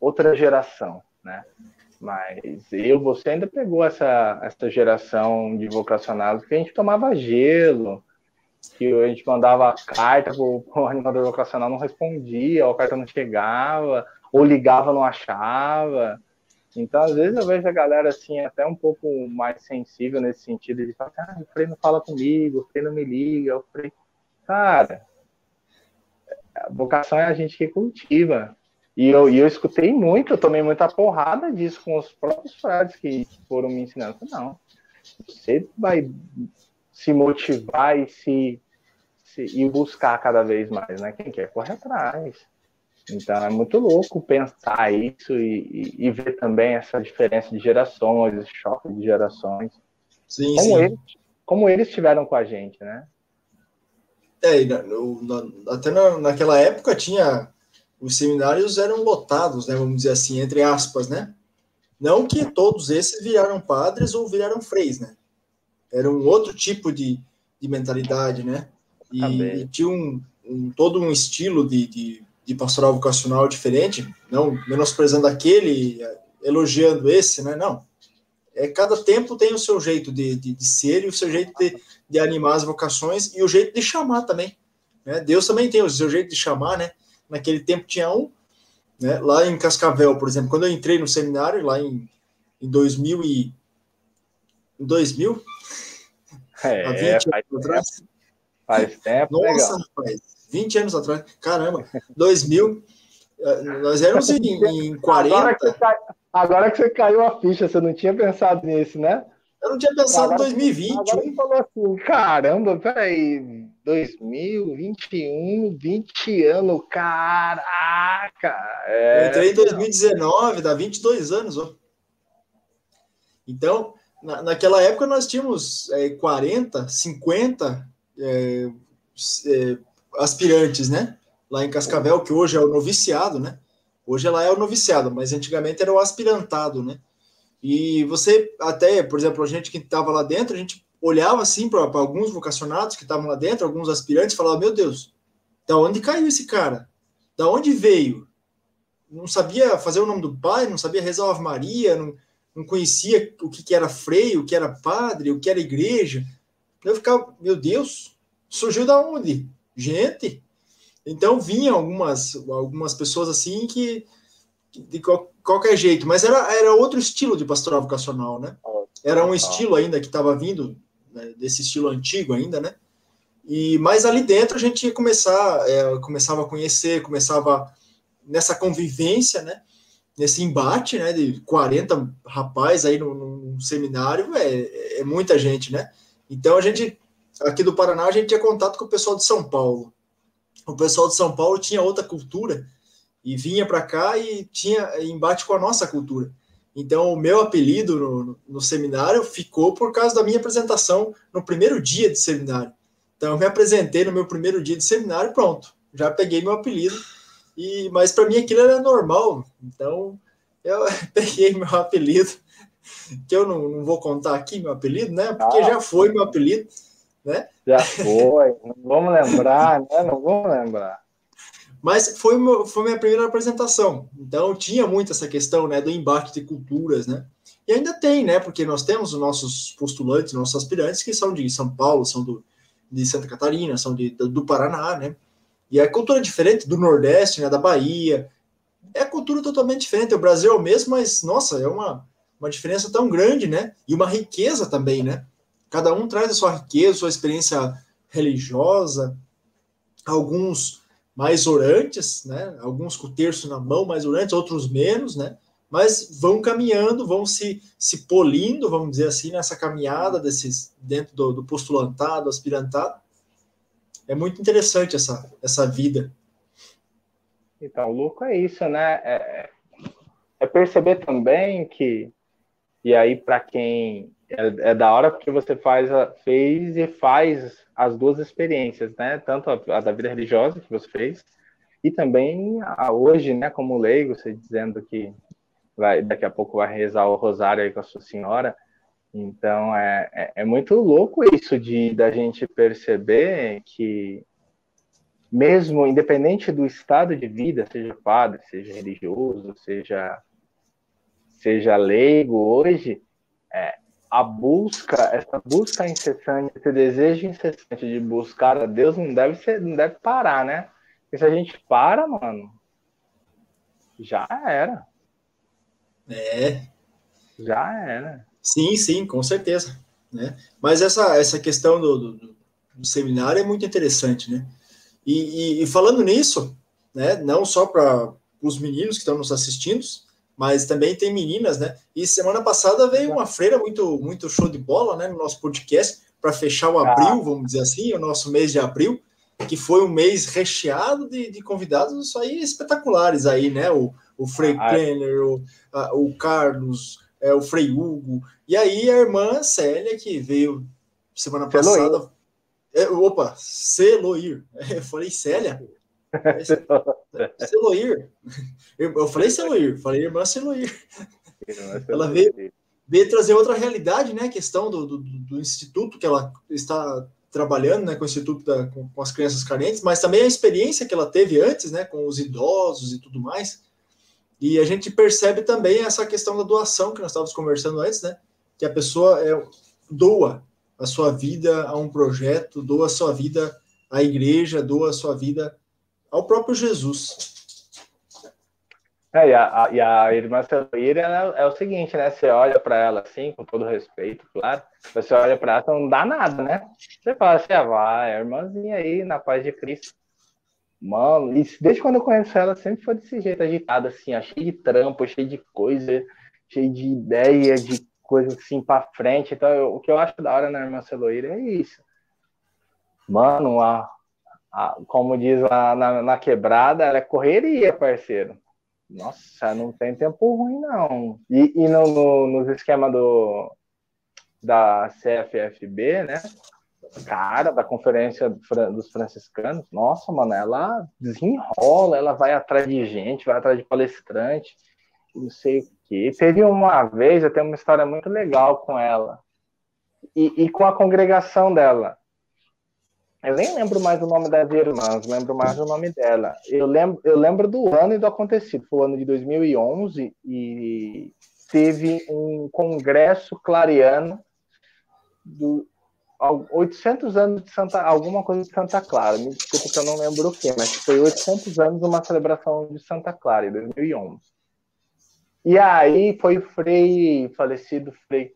outra geração, né? Mas eu, você ainda pegou essa, essa geração de vocacionados que a gente tomava gelo, que a gente mandava carta, o animador vocacional não respondia, a carta não chegava, ou ligava, não achava. Então, às vezes eu vejo a galera assim, até um pouco mais sensível nesse sentido, de falar, ah, o Frei não fala comigo, o Frei não me liga, o Frei... Cara, a vocação é a gente que cultiva. E eu, e eu escutei muito, eu tomei muita porrada disso com os próprios frades que foram me ensinando. Não, você vai se motivar e se, se e buscar cada vez mais, né? Quem quer corre atrás. Então é muito louco pensar isso e, e, e ver também essa diferença de gerações, esse choque de gerações. Sim, como, sim. Eles, como eles tiveram com a gente, né? É, até naquela época tinha os seminários eram lotados, né, vamos dizer assim, entre aspas, né? Não que todos esses viraram padres ou viraram freis, né? Era um outro tipo de, de mentalidade, né? E, e tinha um, um, todo um estilo de, de, de, pastoral vocacional diferente, não menosprezando aquele, elogiando esse, né? Não. É, cada tempo tem o seu jeito de, de, de ser e o seu jeito de, de animar as vocações e o jeito de chamar também. Né? Deus também tem o seu jeito de chamar, né? naquele tempo tinha um, né? Lá em Cascavel, por exemplo, quando eu entrei no seminário, lá em, em 2000 e... Em 2000? É, há 20 anos atrás. Faz tempo, Nossa, legal. rapaz, 20 anos atrás, caramba, 2000, eh, nós éramos em, em 40... Agora que, cai, agora que você caiu a ficha, você não tinha pensado nisso, né? Eu não tinha pensado agora, em 2020. Agora você falou assim, caramba, peraí, 2021, 20 anos, caraca! É... Eu entrei em 2019, dá 22 anos, ó. Então, na, naquela época nós tínhamos é, 40, 50 é, é, aspirantes, né? Lá em Cascavel, que hoje é o noviciado, né? Hoje ela é o noviciado, mas antigamente era o aspirantado, né? E você, até, por exemplo, a gente que estava lá dentro, a gente olhava assim para alguns vocacionados que estavam lá dentro, alguns aspirantes, falava: Meu Deus, da onde caiu esse cara? Da onde veio? Não sabia fazer o nome do pai, não sabia rezar a Ave Maria, não, não conhecia o que, que era freio, o que era padre, o que era igreja. Eu ficava, meu Deus, surgiu da onde? Gente. Então vinha algumas, algumas pessoas assim que de qualquer jeito, mas era, era outro estilo de pastoral vocacional, né? Era um estilo ainda que estava vindo, né, desse estilo antigo ainda, né? E mas ali dentro a gente ia começar, é, começava a conhecer, começava nessa convivência, né? Nesse embate, né? De 40 rapazes aí no, no seminário, é, é muita gente, né? Então a gente aqui do Paraná a gente tinha contato com o pessoal de São Paulo. O pessoal de São Paulo tinha outra cultura e vinha para cá e tinha embate com a nossa cultura. Então, o meu apelido no, no, seminário ficou por causa da minha apresentação no primeiro dia de seminário. Então, eu me apresentei no meu primeiro dia de seminário, pronto, já peguei meu apelido. E mas para mim aquilo era normal. Então, eu peguei meu apelido, que eu não, não vou contar aqui meu apelido, né? Porque ah, já foi meu apelido, né? Já foi, não vamos lembrar, né? Não vamos lembrar. Mas foi, meu, foi minha primeira apresentação. Então tinha muito essa questão né, do embate de culturas, né? E ainda tem, né? Porque nós temos os nossos postulantes, nossos aspirantes, que são de São Paulo, são do, de Santa Catarina, são de, do Paraná, né? E a cultura é diferente do Nordeste, né? Da Bahia. É a cultura totalmente diferente. O Brasil é o mesmo, mas, nossa, é uma, uma diferença tão grande, né? E uma riqueza também, né? Cada um traz a sua riqueza, sua experiência religiosa. Alguns mais orantes, né? Alguns com o terço na mão, mais orantes, outros menos, né? Mas vão caminhando, vão se, se polindo, vamos dizer assim, nessa caminhada desses dentro do, do postulantado, aspirantado. É muito interessante essa, essa vida. Então, louco é isso, né? É, é perceber também que, e aí para quem é, é, da hora porque você faz a, fez e faz as duas experiências, né? Tanto a, a, da vida religiosa que você fez e também a hoje, né? Como leigo, você dizendo que vai daqui a pouco vai rezar o rosário aí com a sua senhora. Então é, é, é muito louco isso de da gente perceber que mesmo independente do estado de vida, seja padre, seja religioso, seja seja leigo hoje, é, a busca, essa busca incessante, esse desejo incessante de buscar a Deus não deve ser, não deve parar, né? Porque se a gente para, mano, já era. É. Já era. Sim, sim, com certeza. Né? Mas essa, essa questão do, do, do seminário é muito interessante, né? E, e, e falando nisso, né, não só para os meninos que estão nos assistindo, mas também tem meninas, né? E semana passada veio uma freira muito, muito show de bola, né? No nosso podcast, para fechar o abril, ah. vamos dizer assim, o nosso mês de abril, que foi um mês recheado de, de convidados aí espetaculares aí, né? O, o Frei ah, Klenner, o, a, o Carlos, é, o Frei Hugo, e aí a irmã Célia, que veio semana passada. É, opa, Celoir. Eu falei Célia? Celoir. Eu falei Celoir, falei irmã Celoir. Ela veio, veio trazer outra realidade, né? A questão do, do, do, instituto que ela está trabalhando, né? Com o instituto da, com, com, as crianças carentes, mas também a experiência que ela teve antes, né? Com os idosos e tudo mais. E a gente percebe também essa questão da doação que nós estávamos conversando antes, né? Que a pessoa é, doa a sua vida a um projeto, doa a sua vida à igreja, doa a sua vida ao próprio Jesus. É, e, a, e a irmã Celoíra é, o seguinte, né? Você olha para ela assim, com todo respeito, claro. Você olha para ela, não dá nada, né? Você fala assim, ah, vai, a irmãzinha aí, na paz de Cristo. Mano, desde quando eu conheço ela, sempre foi desse jeito, agitada, assim, ó, cheio de trampo, cheio de coisa, cheio de ideia, de coisa assim para frente. Então, eu, o que eu acho da hora na irmã Celoíra é isso. Mano, a, como diz lá na, na quebrada, ela é correria, parceiro. Nossa, não tem tempo ruim, não. E, e no, no, nos esquemas do, da CFFB, né? Cara, da conferência dos franciscanos, nossa, mano, ela desenrola, ela vai atrás de gente, vai atrás de palestrante, não sei o quê. Teve uma vez, eu tenho uma história muito legal com ela, e, e com a congregação dela. Eu nem lembro mais o nome das irmãs, lembro mais o nome dela. Eu lembro, eu lembro do ano e do acontecido. Foi o ano de 2011 e teve um congresso clariano do 800 anos de Santa, alguma coisa de Santa Clara. Me desculpa que eu não lembro o que, mas foi 800 anos uma celebração de Santa Clara em 2011. E aí foi o Frei falecido Frei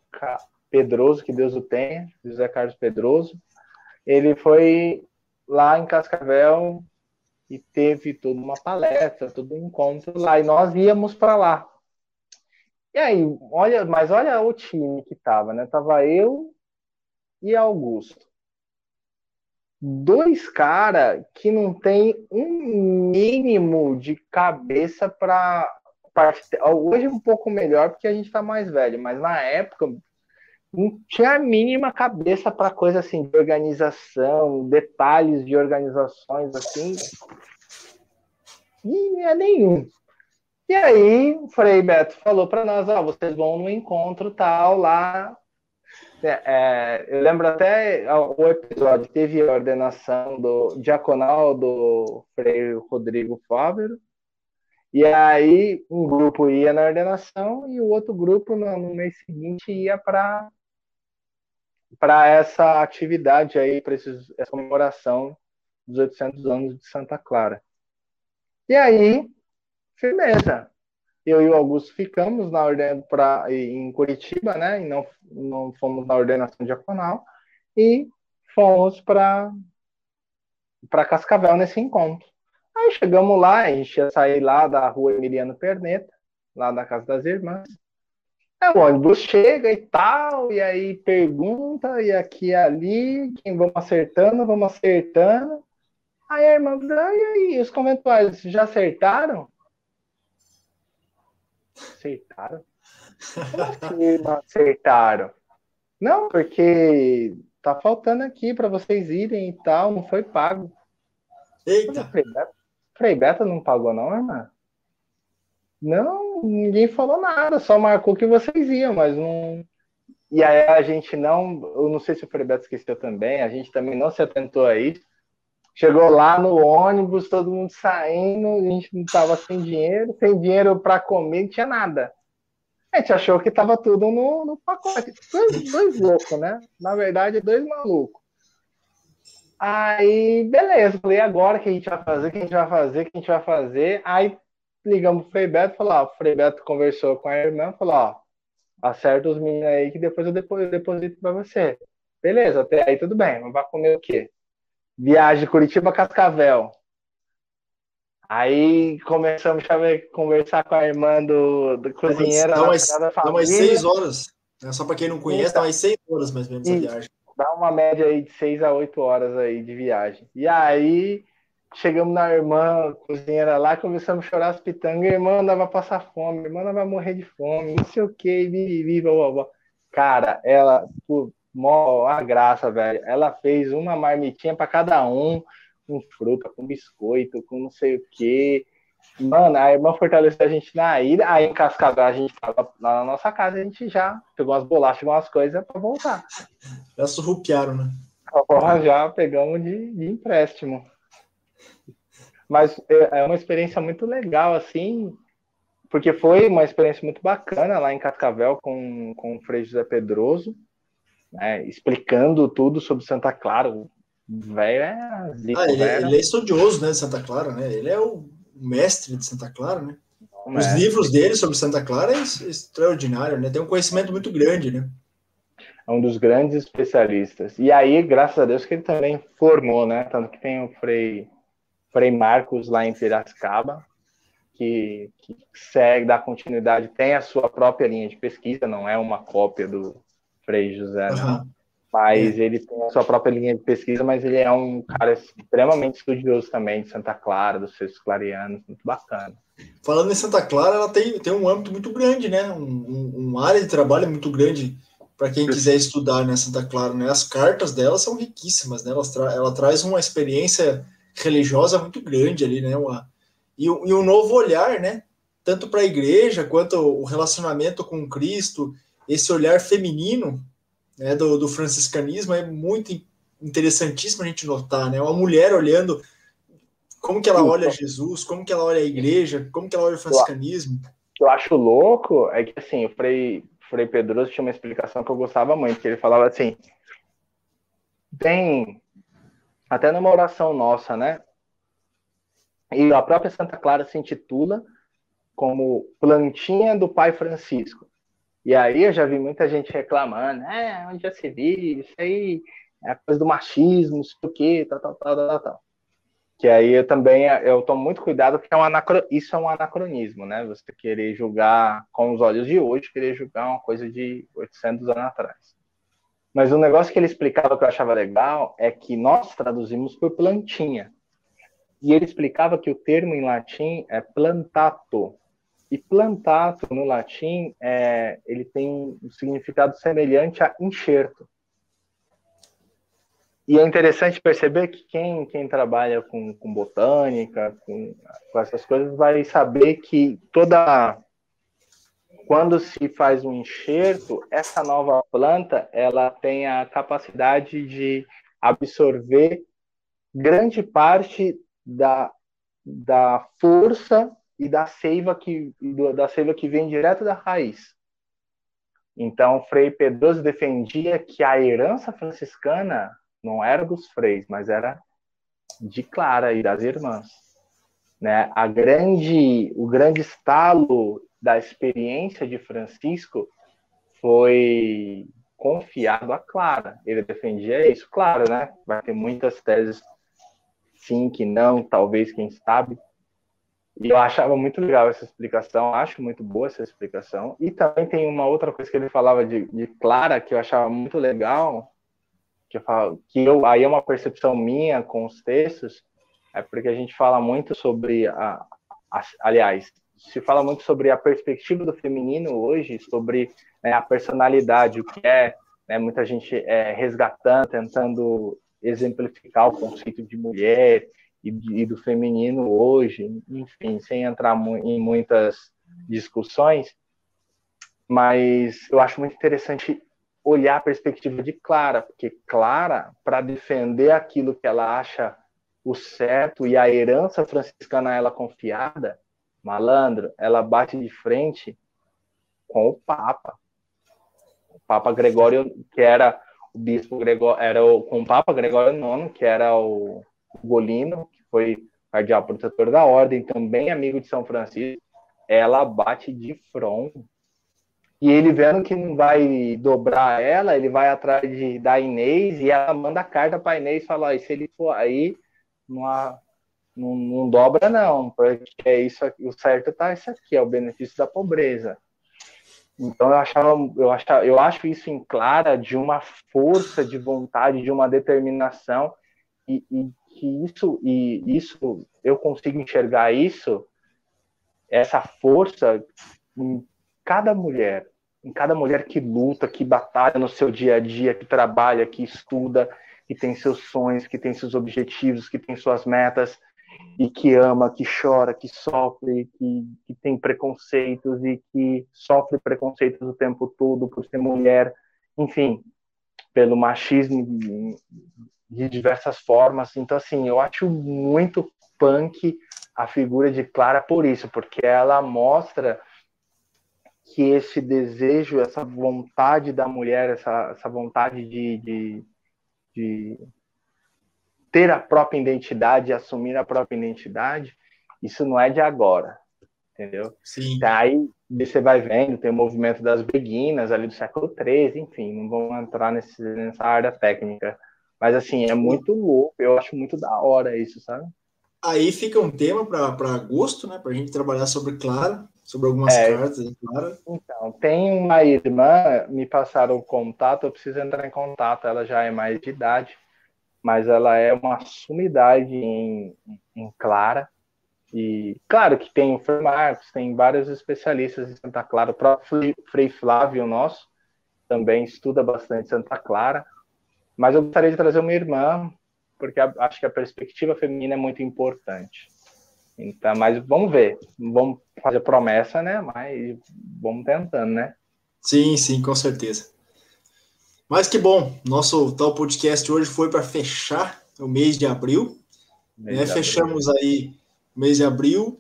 Pedroso, que Deus o tenha, José Carlos Pedroso ele foi lá em Cascavel e teve toda uma palestra, todo um encontro lá, e nós íamos para lá. E aí, olha, mas olha o time que tava, né? Tava eu e Augusto. Dois caras que não tem um mínimo de cabeça para hoje é um pouco melhor porque a gente está mais velho, mas na época não tinha a mínima cabeça para coisa assim de organização, detalhes de organizações assim. E é nenhum. E aí, o Frei Beto falou para nós: ó, vocês vão no encontro tal lá. É, é, eu lembro até o episódio, teve a ordenação do diaconal do Frei Rodrigo Fávero. E aí, um grupo ia na ordenação e o outro grupo, no, no mês seguinte, ia para para essa atividade aí, para essa comemoração dos 800 anos de Santa Clara. E aí, firmeza. Eu e o Augusto ficamos na ordem pra, em Curitiba, né? E não, não fomos na ordenação diaconal e fomos para para Cascavel nesse encontro. Aí chegamos lá, a gente ia sair lá da rua Emiliano Perneta, lá da casa das irmãs. Aí o ônibus chega e tal, e aí pergunta, e aqui e ali, quem vamos acertando, vamos acertando. Aí a irmã, e aí, os conventuais já acertaram? Acertaram? Como assim não acertaram? Não, porque tá faltando aqui para vocês irem e tal, não foi pago. Eita! Beto, Frei Beto não pagou, não, irmã? Não, ninguém falou nada, só marcou que vocês iam, mas não. E aí a gente não, eu não sei se o Frei Beto esqueceu também, a gente também não se atentou a isso. Chegou lá no ônibus, todo mundo saindo, a gente não tava sem dinheiro, sem dinheiro para comer, não tinha nada. A gente achou que tava tudo no, no pacote. Dois, dois loucos, né? Na verdade, dois malucos. Aí, beleza, falei, agora que a gente vai fazer, que a gente vai fazer, que a gente vai fazer. Aí ligamos pro Frei Beto, falou, ó, o Frei Beto conversou com a irmã, falou, ó, acerta os meninos aí que depois eu deposito para você. Beleza, até aí tudo bem, não vai comer o quê? Viagem Curitiba Cascavel. Aí começamos a conversar com a irmã do, do cozinheiro. Dá mais, dá mais seis horas. Né? Só para quem não conhece, dá mais seis horas mais ou menos a viagem. Dá uma média aí de seis a oito horas aí de viagem. E aí chegamos na irmã cozinheira lá, começamos a chorar as pitangas. A irmã andava passar fome, a irmã vai morrer de fome, não sei o que, viva, vovó. Cara, ela, por, mó a graça, velho. Ela fez uma marmitinha para cada um, com fruta, com biscoito, com não sei o quê. Mano, a irmã fortaleceu a gente na ida, aí em Cascavel a gente tava lá na nossa casa, a gente já pegou umas bolachas, umas coisas para voltar. Já surrupiaram, né? Já pegamos de, de empréstimo. Mas é, é uma experiência muito legal, assim, porque foi uma experiência muito bacana lá em Cascavel com, com o Frei José Pedroso né, explicando tudo sobre Santa Clara. O velho é. Zico, ah, ele, é, ele, é estudioso né, de Santa Clara, né? Ele é o mestre de Santa Clara, né? Os é. livros dele sobre Santa Clara é extraordinário, né? Tem um conhecimento muito grande, né? É um dos grandes especialistas. E aí, graças a Deus, que ele também formou, né? Tanto que tem o Frei, Frei Marcos lá em Piracicaba, que, que segue, dá continuidade, tem a sua própria linha de pesquisa, não é uma cópia do, Frei José, uhum. Mas é. ele tem a sua própria linha de pesquisa, mas ele é um cara extremamente estudioso também de Santa Clara, dos seus clarianos, muito bacana. Falando em Santa Clara, ela tem, tem um âmbito muito grande, né? Um, um, um área de trabalho muito grande para quem quiser estudar né, Santa Clara. Né? As cartas dela são riquíssimas, né? Ela, tra ela traz uma experiência religiosa muito grande ali, né? Uma, e, e um novo olhar, né? Tanto para a igreja quanto o relacionamento com Cristo esse olhar feminino né, do, do franciscanismo é muito interessantíssimo a gente notar, né? Uma mulher olhando como que ela olha Jesus, como que ela olha a igreja, como que ela olha o franciscanismo. O que eu acho louco é que, assim, o Frei, Frei Pedroso tinha uma explicação que eu gostava muito, que ele falava assim, tem, até numa oração nossa, né? E a própria Santa Clara se intitula como plantinha do Pai Francisco. E aí eu já vi muita gente reclamando, é, onde já se viu, isso aí é coisa do machismo, não sei o quê, tal, tal, tal, tal, tal. Que aí eu também eu tomo muito cuidado porque é um anacro... isso é um anacronismo, né? Você querer julgar com os olhos de hoje, querer julgar uma coisa de 800 anos atrás. Mas o negócio que ele explicava que eu achava legal é que nós traduzimos por plantinha. E ele explicava que o termo em latim é plantato. E plantato no latim é, ele tem um significado semelhante a enxerto. E é interessante perceber que quem, quem trabalha com, com botânica, com, com essas coisas, vai saber que toda. Quando se faz um enxerto, essa nova planta ela tem a capacidade de absorver grande parte da, da força e da seiva que da seiva que vem direto da raiz. Então, Frei Pedroso defendia que a herança franciscana não era dos freis, mas era de Clara e das irmãs. Né? A grande, o grande estalo da experiência de Francisco foi confiado a Clara. Ele defendia isso, claro, né? Vai ter muitas teses sim, que não, talvez, quem sabe. E eu achava muito legal essa explicação, acho muito boa essa explicação. E também tem uma outra coisa que ele falava de, de Clara, que eu achava muito legal, que eu falo, que eu, aí é uma percepção minha com os textos, é porque a gente fala muito sobre a, a aliás, se fala muito sobre a perspectiva do feminino hoje, sobre né, a personalidade, o que é, né, muita gente é, resgatando, tentando exemplificar o conceito de mulher e, e do feminino hoje, enfim, sem entrar mu em muitas discussões, mas eu acho muito interessante olhar a perspectiva de Clara, porque Clara, para defender aquilo que ela acha o certo e a herança franciscana a ela confiada, malandro, ela bate de frente com o Papa. O Papa Gregório, que era o bispo Gregório, era o, com o Papa Gregório IX, que era o Golino, que foi cardeal protetor da ordem, também amigo de São Francisco, ela bate de front e ele vendo que não vai dobrar ela, ele vai atrás de, da Inês e ela manda carta para Inês e fala: se ele for aí, não, há, não, não, dobra, não, porque é isso aqui, o certo tá isso aqui, é o benefício da pobreza. Então eu achava, eu achava, eu acho isso em clara de uma força de vontade, de uma determinação e, e que isso e isso eu consigo enxergar isso, essa força em cada mulher, em cada mulher que luta, que batalha no seu dia a dia, que trabalha, que estuda, que tem seus sonhos, que tem seus objetivos, que tem suas metas e que ama, que chora, que sofre, que, que tem preconceitos e que sofre preconceitos o tempo todo por ser mulher, enfim, pelo machismo de diversas formas. Então, assim, eu acho muito punk a figura de Clara por isso, porque ela mostra que esse desejo, essa vontade da mulher, essa, essa vontade de, de, de ter a própria identidade, assumir a própria identidade, isso não é de agora, entendeu? Sim. Aí você vai vendo, tem o movimento das beguinas ali do século XIII, enfim, não vamos entrar nesse, nessa área técnica. Mas, assim, é muito louco, eu acho muito da hora isso, sabe? Aí fica um tema para agosto, né, para a gente trabalhar sobre Clara, sobre algumas é, cartas, claro. Então, tem uma irmã, me passaram o contato, eu preciso entrar em contato, ela já é mais de idade, mas ela é uma sumidade em, em Clara, e claro que tem o Frei Marcos, tem vários especialistas em Santa Clara, o próprio Frei Flávio nosso também estuda bastante Santa Clara, mas eu gostaria de trazer uma irmã, porque acho que a perspectiva feminina é muito importante. Então, mas vamos ver. Vamos fazer promessa, né? Mas vamos tentando, né? Sim, sim, com certeza. Mas que bom, nosso tal podcast hoje foi para fechar o mês de abril. Mês né? de Fechamos abril. aí o mês de abril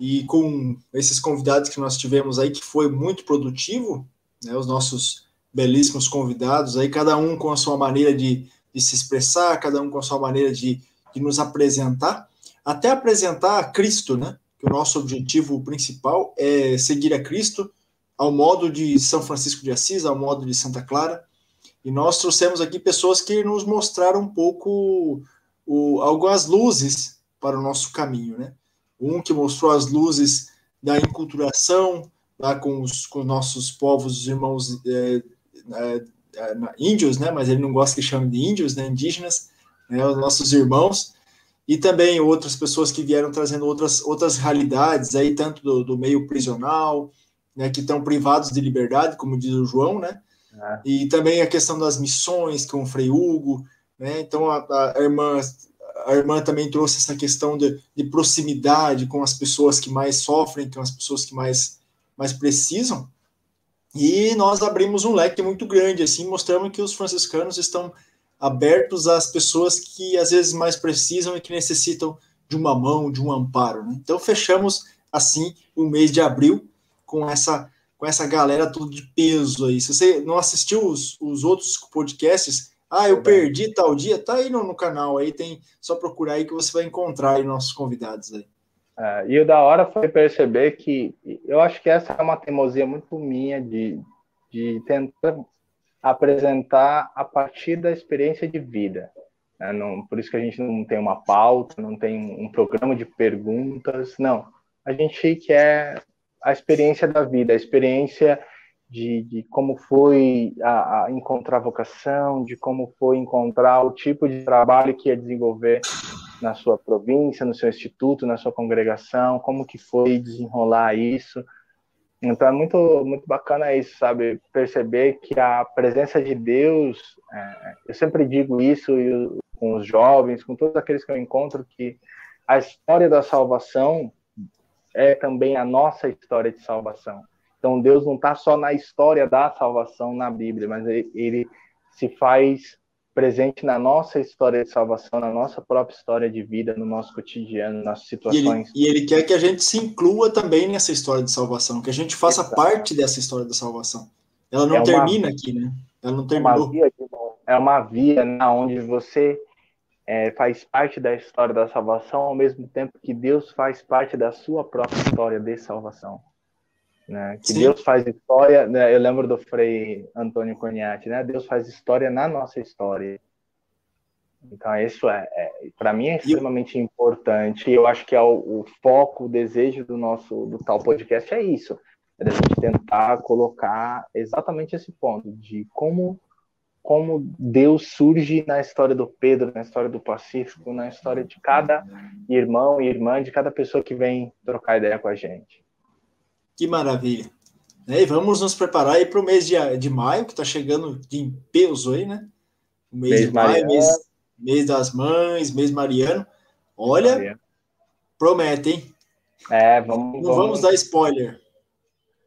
e com esses convidados que nós tivemos aí, que foi muito produtivo, né? Os nossos belíssimos convidados aí, cada um com a sua maneira de, de se expressar, cada um com a sua maneira de, de nos apresentar até apresentar Cristo, né? Que o nosso objetivo principal é seguir a Cristo ao modo de São Francisco de Assis, ao modo de Santa Clara. E nós trouxemos aqui pessoas que nos mostraram um pouco o, algumas luzes para o nosso caminho, né? Um que mostrou as luzes da enculturação lá com os com nossos povos irmãos é, é, é, índios, né? Mas ele não gosta que chame de índios, né? Indígenas, né? Os nossos irmãos e também outras pessoas que vieram trazendo outras outras realidades aí tanto do, do meio prisional, né? Que estão privados de liberdade, como diz o João, né? E também a questão das missões com o Frei Hugo, né? Então a, a irmã a irmã também trouxe essa questão de, de, proximidade com as pessoas que mais sofrem, com as pessoas que mais, mais precisam. E nós abrimos um leque muito grande, assim, mostrando que os franciscanos estão abertos às pessoas que às vezes mais precisam e que necessitam de uma mão, de um amparo. Né? Então fechamos assim o mês de abril com essa com essa galera tudo de peso aí. Se você não assistiu os, os outros podcasts, ah, eu perdi tal dia, tá aí no, no, canal, aí tem só procurar aí que você vai encontrar aí nossos convidados aí. É, e o da hora foi perceber que eu acho que essa é uma teimosia muito minha de, de tentar apresentar a partir da experiência de vida. Né? Não, por isso que a gente não tem uma pauta, não tem um programa de perguntas, não. A gente quer a experiência da vida, a experiência de, de como foi a, a, encontrar vocação, de como foi encontrar o tipo de trabalho que ia desenvolver na sua província, no seu instituto, na sua congregação, como que foi desenrolar isso. Então é muito muito bacana isso, sabe? Perceber que a presença de Deus, é, eu sempre digo isso com os jovens, com todos aqueles que eu encontro, que a história da salvação é também a nossa história de salvação. Então Deus não está só na história da salvação na Bíblia, mas ele, ele, se faz presente na nossa história de salvação, na nossa própria história de vida, no nosso cotidiano, nas situações. E ele, e ele quer que a gente se inclua também nessa história de salvação, que a gente faça Exato. parte dessa história da salvação. Ela não é termina uma, aqui, né? Ela não terminou. É uma via, é uma via né, onde você é, faz parte da história da salvação, ao mesmo tempo que Deus faz parte da sua própria história de salvação. Né? Que Sim. Deus faz história, né? eu lembro do Frei Antônio Coniati, né? Deus faz história na nossa história. Então isso é, é para mim é extremamente importante. Eu acho que é o, o, foco, o desejo do nosso do tal podcast é isso, é a gente tentar colocar exatamente esse ponto de como como Deus surge na história do Pedro, na história do Pacífico, na história de cada irmão e irmã, de cada pessoa que vem trocar ideia com a gente. Que maravilha. E vamos nos preparar aí para o mês de, de maio, que está chegando de peso aí, né? O mês, mês de maio, mês, mês, das mães, mês mariano. Olha, Maria. promete, hein? É, vamos. Não vamos, vamos dar spoiler.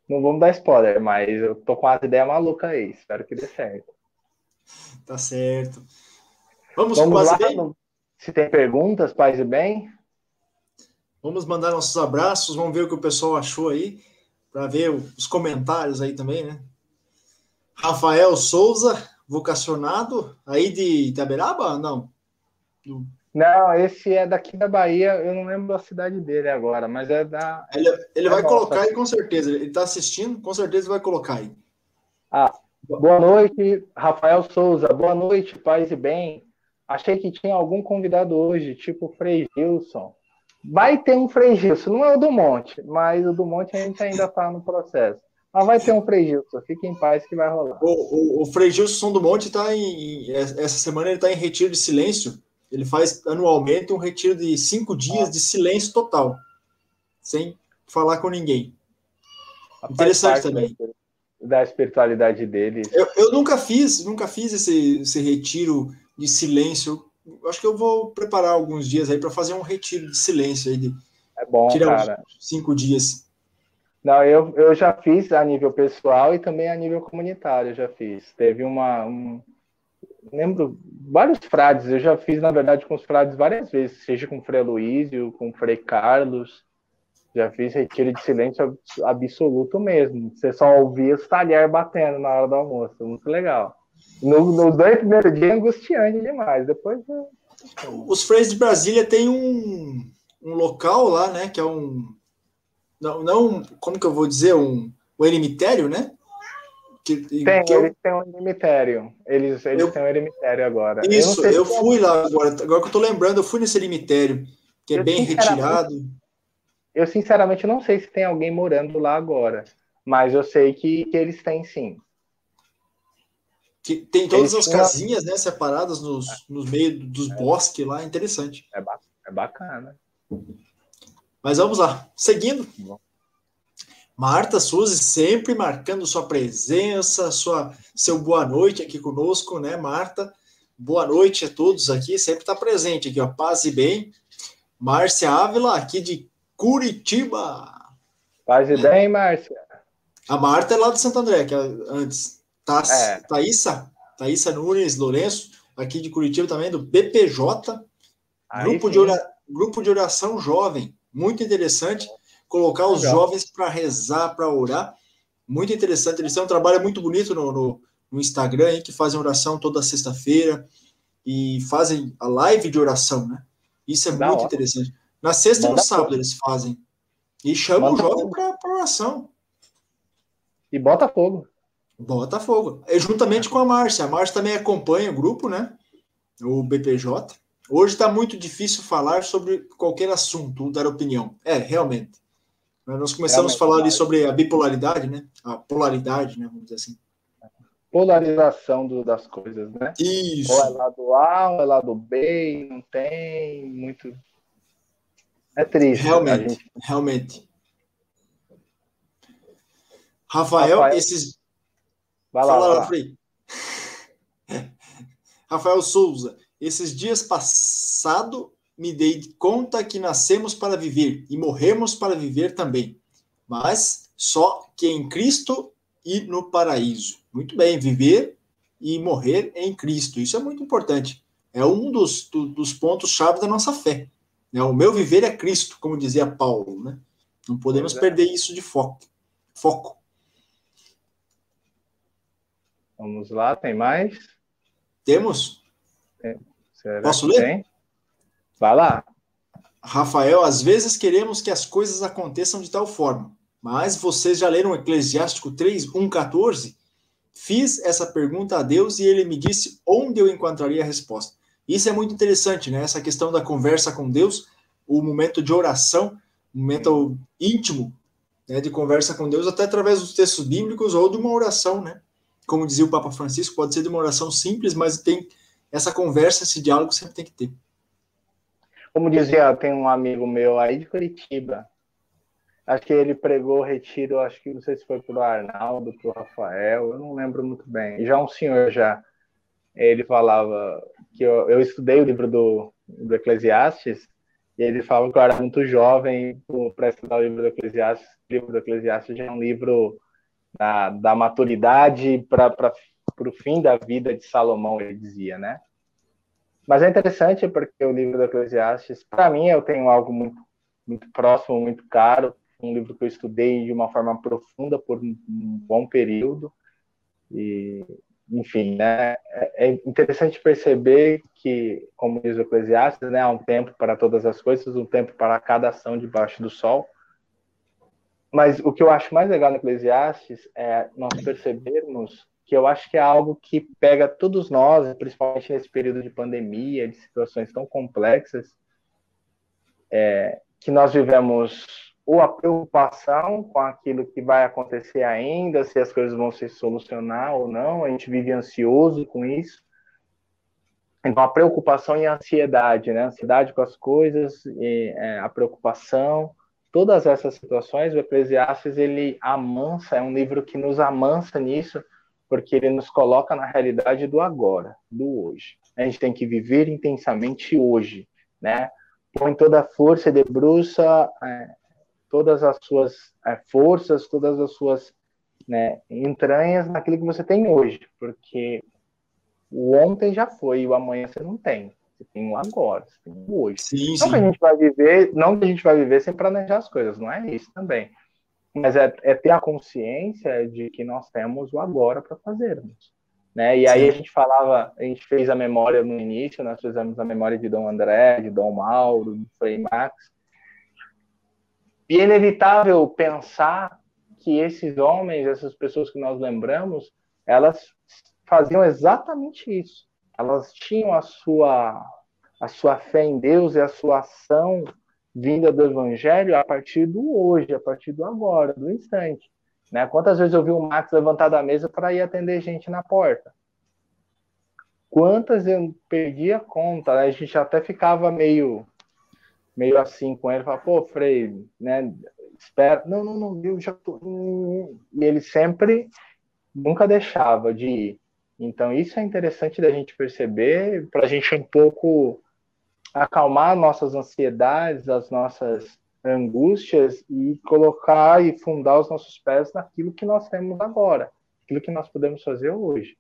Não vamos dar spoiler, mas eu tô com as ideias malucas aí. Espero que dê certo. Tá certo. Vamos, vamos lá, bem? Se tem perguntas, paz e bem. Vamos mandar nossos abraços, vamos ver o que o pessoal achou aí para ver os comentários aí também, né? Rafael Souza, vocacionado aí de Itaberaba? Não. Não, esse é daqui da Bahia, eu não lembro a cidade dele agora, mas é da. Ele, ele é vai nossa. colocar aí com certeza, ele está assistindo, com certeza vai colocar aí. Ah, boa noite, Rafael Souza, boa noite, paz e bem. Achei que tinha algum convidado hoje, tipo Frei Gilson. Vai ter um Frei Gilson, não é o do Monte, mas o do Monte a gente ainda está no processo. Mas vai ter um Frei Gilson, fique em paz que vai rolar. O, o, o Frei Gilson do Monte está em. Essa semana ele está em retiro de silêncio. Ele faz anualmente um retiro de cinco dias de silêncio total, sem falar com ninguém. Interessante também. Da espiritualidade dele. Eu, eu nunca fiz, nunca fiz esse, esse retiro de silêncio acho que eu vou preparar alguns dias aí para fazer um retiro de silêncio aí. De, é bom, cara. cinco dias. Não, eu, eu já fiz a nível pessoal e também a nível comunitário, já fiz. Teve uma. Um, lembro vários frades, eu já fiz, na verdade, com os frades várias vezes, seja com o Frei Luísio, com o Frei Carlos. Já fiz retiro de silêncio absoluto mesmo. Você só ouvia os talheres batendo na hora do almoço. Muito legal. No, nos dois primeiros dias é angustiante demais. Depois. Os Freios de Brasília tem um, um local lá, né? Que é um. Não, não, como que eu vou dizer? Um, um eremitério, né? Que, tem, que eles têm um eremitério. Eles, eles eu, têm um eremitério agora. Isso, eu, eu fui lá agora. Agora que eu tô lembrando, eu fui nesse eremitério, que é bem retirado. Eu, sinceramente, não sei se tem alguém morando lá agora. Mas eu sei que, que eles têm sim. Que tem todas eles as casinhas, né, separadas nos, nos meios dos é. bosques lá, interessante. É, ba é bacana. Mas vamos lá. Seguindo. Bom. Marta Suzy sempre marcando sua presença, sua, seu boa noite aqui conosco, né, Marta? Boa noite a todos aqui, sempre está presente aqui, ó, paz e bem. Márcia Ávila, aqui de Curitiba. Paz e bem, Márcia. A Marta é lá de Santo André, que é antes. Tá, é. Thaísa, Thaísa Nunes Lourenço, aqui de Curitiba também, do BPJ, grupo de, ora, grupo de oração jovem, muito interessante colocar os Legal. jovens para rezar, para orar. Muito interessante. Eles têm um trabalho muito bonito no, no, no Instagram, hein, que fazem oração toda sexta-feira e fazem a live de oração, né? Isso é muito interessante. Na sexta Manda e no sábado fogo. eles fazem. E chamam Manda o jovem para oração. E bota fogo. Bota fogo. É juntamente com a Márcia. A Márcia também acompanha o grupo, né? O BPJ. Hoje está muito difícil falar sobre qualquer assunto, dar opinião. É, realmente. Nós começamos a falar ali sobre a bipolaridade, né? A polaridade, né? Vamos dizer assim. Polarização do, das coisas, né? Isso. Ou é lado A, ou é lado B, não tem muito. É triste. Realmente, gente... realmente. Rafael, Rafael, esses. Vai lá, Fala, vai lá. Rafael Souza, esses dias passado me dei conta que nascemos para viver e morremos para viver também, mas só que em Cristo e no paraíso. Muito bem, viver e morrer em Cristo. Isso é muito importante. É um dos, do, dos pontos-chave da nossa fé. Né? O meu viver é Cristo, como dizia Paulo. Né? Não podemos é. perder isso de foco. foco. Vamos lá, tem mais? Temos? Tem. Posso ler? Tem? Vai lá. Rafael, às vezes queremos que as coisas aconteçam de tal forma, mas vocês já leram Eclesiástico 3, 1, 14? Fiz essa pergunta a Deus e ele me disse onde eu encontraria a resposta. Isso é muito interessante, né? Essa questão da conversa com Deus, o momento de oração, o momento íntimo né, de conversa com Deus, até através dos textos bíblicos ou de uma oração, né? Como dizia o Papa Francisco, pode ser de uma oração simples, mas tem essa conversa, esse diálogo sempre tem que ter. Como dizia, tem um amigo meu aí de Curitiba. Acho que ele pregou retiro, acho que não sei se foi para o Arnaldo, para o Rafael, eu não lembro muito bem. Já um senhor já, ele falava que eu, eu estudei o livro do, do Eclesiastes, e ele falava que eu era muito jovem para estudar o livro do Eclesiastes. O livro do Eclesiastes já é um livro da, da maturidade para o fim da vida de Salomão, ele dizia, né? Mas é interessante porque o livro do Eclesiastes, para mim, eu tenho algo muito, muito próximo, muito caro, um livro que eu estudei de uma forma profunda por um bom período. E, enfim, né, é, é interessante perceber que, como diz o Eclesiastes, né, há um tempo para todas as coisas, um tempo para cada ação debaixo do sol. Mas o que eu acho mais legal no Eclesiastes é nós percebermos que eu acho que é algo que pega todos nós, principalmente nesse período de pandemia, de situações tão complexas, é, que nós vivemos ou a preocupação com aquilo que vai acontecer ainda, se as coisas vão se solucionar ou não, a gente vive ansioso com isso. Então, a preocupação e a ansiedade, né? A ansiedade com as coisas, e, é, a preocupação, todas essas situações, o Eclesiastes, ele amansa, é um livro que nos amansa nisso, porque ele nos coloca na realidade do agora, do hoje. A gente tem que viver intensamente hoje, né? Põe toda a força e debruça é, todas as suas é, forças, todas as suas né, entranhas naquilo que você tem hoje, porque o ontem já foi e o amanhã você não tem. Você tem o agora, você tem o hoje. Sim, não sim. que a gente vai viver, não que a gente vai viver sem planejar as coisas, não é isso também mas é, é, ter a consciência de que nós temos o agora para fazermos. Né? E Sim. aí a gente falava, a gente fez a memória no início, nós fizemos a memória de Dom André, de Dom Mauro, de Frei Max. E é inevitável pensar que esses homens, essas pessoas que nós lembramos, elas faziam exatamente isso. Elas tinham a sua a sua fé em Deus e a sua ação vinda do Evangelho a partir do hoje, a partir do agora, do instante. Né? Quantas vezes eu vi o Max levantar da mesa para ir atender gente na porta? Quantas eu perdi a conta? Né? A gente até ficava meio meio assim com ele, falava, pô, Frei, né? Espera. Não, não, não, eu já tô. E ele sempre nunca deixava de ir. Então, isso é interessante da gente perceber, para a gente um pouco acalmar nossas ansiedades, as nossas angústias e colocar e fundar os nossos pés naquilo que nós temos agora, aquilo que nós podemos fazer hoje.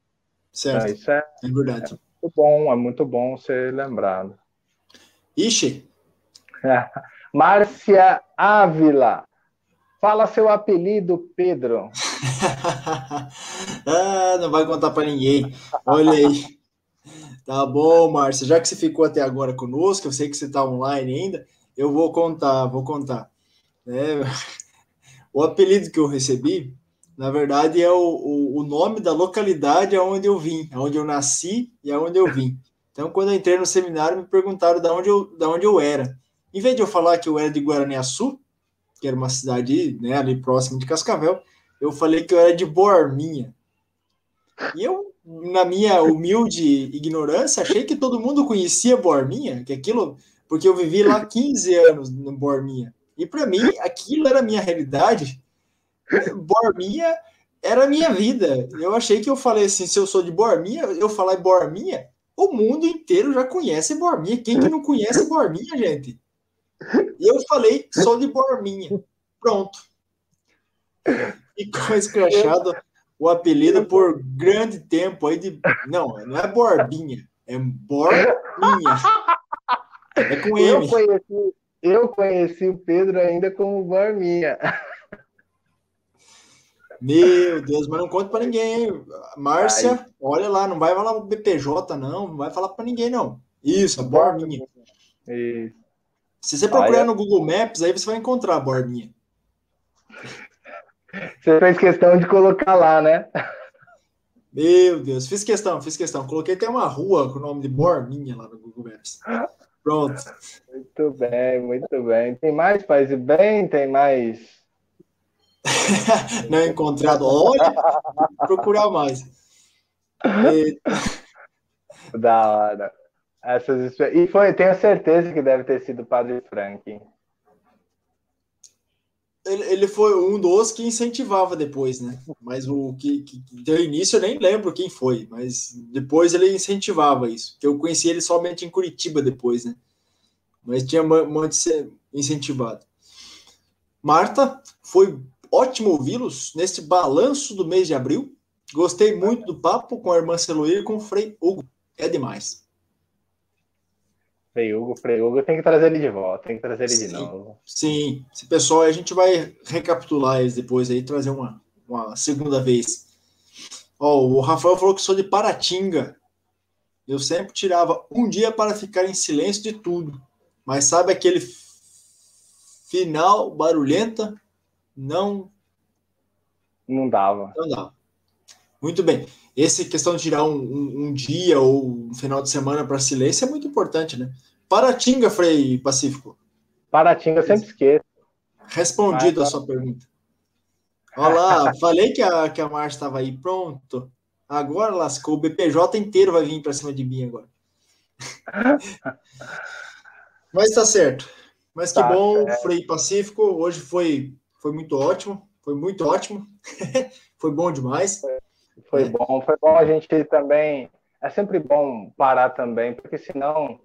Certo. Então, isso é, é verdade. É muito bom, é muito bom ser lembrado. Ixi! Márcia Ávila. Fala seu apelido, Pedro. ah, não vai contar para ninguém. Olha aí. Tá bom, Márcia. Já que você ficou até agora conosco, eu sei que você está online ainda, eu vou contar, vou contar. É, o apelido que eu recebi, na verdade, é o, o, o nome da localidade aonde eu vim, aonde eu nasci e aonde eu vim. Então, quando eu entrei no seminário, me perguntaram de onde eu, de onde eu era. Em vez de eu falar que eu era de Guaraniaçu, que era uma cidade né, ali próxima de Cascavel, eu falei que eu era de Borminha. E eu, na minha humilde ignorância, achei que todo mundo conhecia Borminha, que aquilo, porque eu vivi lá 15 anos no Borminha. E para mim, aquilo era a minha realidade. Borminha era a minha vida. Eu achei que eu falei assim, se eu sou de Borminha, eu falar Borminha, o mundo inteiro já conhece Borminha. Quem que não conhece Borminha, gente? Eu falei, sou de Borminha. Pronto. Ficou escrachado o apelido por grande tempo aí de. Não, não é Borbinha, é Borbinha. É com M. Eu conheci, eu conheci o Pedro ainda como Borbinha. Meu Deus, mas não conta para ninguém. Márcia, Ai. olha lá, não vai falar o BPJ, não, não vai falar para ninguém, não. Isso, a Borbinha. Isso. Se você procurar no Google Maps, aí você vai encontrar a Borbinha. Você fez questão de colocar lá, né? Meu Deus, fiz questão, fiz questão. Coloquei até uma rua com o nome de Borminha lá no Google Maps. Pronto. Muito bem, muito bem. Tem mais Paz e Bem? Tem mais? Não encontrado. Olha, procurar mais. E... Da hora. Essas... E foi, tenho certeza que deve ter sido o Padre Frank ele, ele foi um dos que incentivava depois, né? Mas o que, que, deu início eu nem lembro quem foi, mas depois ele incentivava isso. Eu conheci ele somente em Curitiba depois, né? Mas tinha muito incentivado. Marta, foi ótimo ouvi-los neste balanço do mês de abril. Gostei muito do papo com a irmã Celoíra e com o Frei Hugo. É demais. Frei Hugo, Frei Hugo, tem que trazer ele de volta, tem que trazer ele sim, de novo. Sim, esse pessoal, a gente vai recapitular eles depois aí, trazer uma, uma segunda vez. Ó, o Rafael falou que sou de Paratinga. Eu sempre tirava um dia para ficar em silêncio de tudo. Mas sabe aquele final barulhenta? Não. Não dava. Não dava. Muito bem. Essa questão de tirar um, um, um dia ou um final de semana para silêncio é muito importante, né? Paratinga, Frei Pacífico. Paratinga, sempre esqueço. Respondido a sua pergunta. Olha lá, falei que a, que a Márcia estava aí. Pronto. Agora lascou. O BPJ inteiro vai vir para cima de mim agora. Mas tá certo. Mas que tá, bom, é. Frei Pacífico. Hoje foi, foi muito ótimo. Foi muito ótimo. foi bom demais. Foi bom, foi bom a gente também. É sempre bom parar também, porque senão.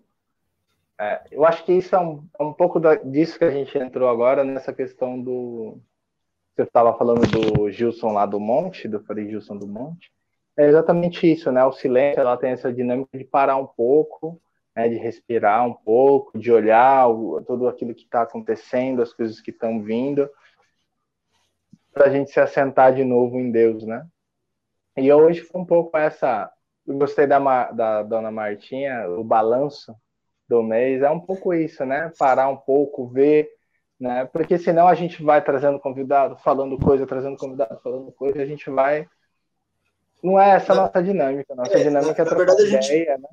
É, eu acho que isso é um, é um pouco da, disso que a gente entrou agora nessa questão do. Você estava falando do Gilson lá do Monte, do Frei Gilson do Monte. É exatamente isso, né? O silêncio ela tem essa dinâmica de parar um pouco, né? de respirar um pouco, de olhar o, tudo aquilo que está acontecendo, as coisas que estão vindo, para a gente se assentar de novo em Deus, né? E hoje foi um pouco essa. Eu gostei da, da dona Martinha, o balanço do mês é um pouco isso, né? Parar um pouco, ver né? Porque senão a gente vai trazendo convidado, falando coisa, trazendo convidado, falando coisa, a gente vai. Não é essa a nossa dinâmica. Nossa é, dinâmica na, é na verdade, a gente, ideia, né?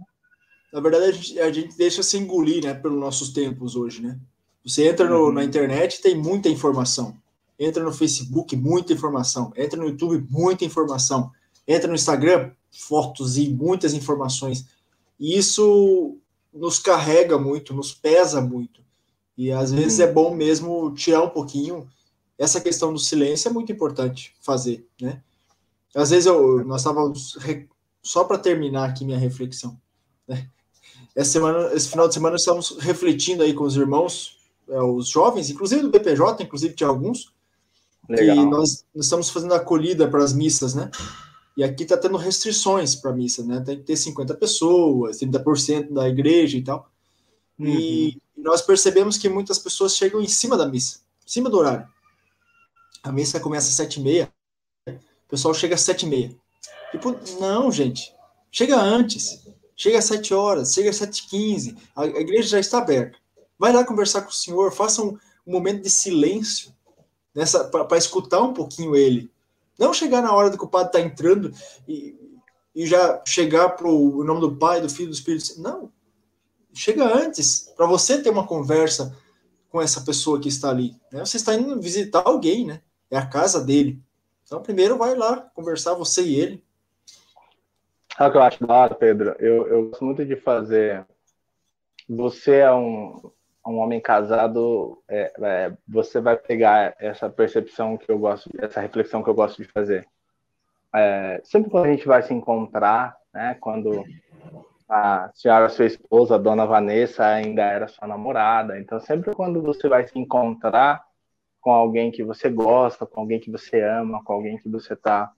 Na verdade, a gente, a gente deixa se engolir, né, pelos nossos tempos hoje, né? Você entra no, uhum. na internet, tem muita informação. Entra no Facebook, muita informação. Entra no YouTube, muita informação. Entra no Instagram, fotos e muitas informações. E isso nos carrega muito, nos pesa muito. E às vezes é bom mesmo tirar um pouquinho. Essa questão do silêncio é muito importante fazer, né? Às vezes eu, nós estávamos só para terminar aqui minha reflexão. Né? Essa semana, esse final de semana, estamos refletindo aí com os irmãos, é, os jovens, inclusive do BPJ, inclusive tinha alguns, Legal. que nós, nós estamos fazendo acolhida para as missas, né? E aqui está tendo restrições para missa, né? Tem que ter 50 pessoas, 30% da igreja e tal. Uhum. E nós percebemos que muitas pessoas chegam em cima da missa, em cima do horário. A missa começa às sete e meia, o pessoal chega às sete e meia. Tipo, não, gente, chega antes. Chega às sete horas, chega às sete e quinze, a igreja já está aberta. Vai lá conversar com o senhor, faça um, um momento de silêncio nessa para escutar um pouquinho ele. Não chegar na hora do que o padre está entrando e, e já chegar para o nome do Pai, do Filho, do Espírito Não, chega antes, para você ter uma conversa com essa pessoa que está ali. Né? Você está indo visitar alguém, né? É a casa dele. Então, primeiro vai lá conversar, você e ele. O que eu acho Pedro? Eu, eu gosto muito de fazer. Você é um, um homem casado, é, é, você vai pegar essa percepção que eu gosto, essa reflexão que eu gosto de fazer. É, sempre quando a gente vai se encontrar, né, quando a senhora, sua esposa, a dona Vanessa, ainda era sua namorada. Então, sempre quando você vai se encontrar com alguém que você gosta, com alguém que você ama, com alguém que você está,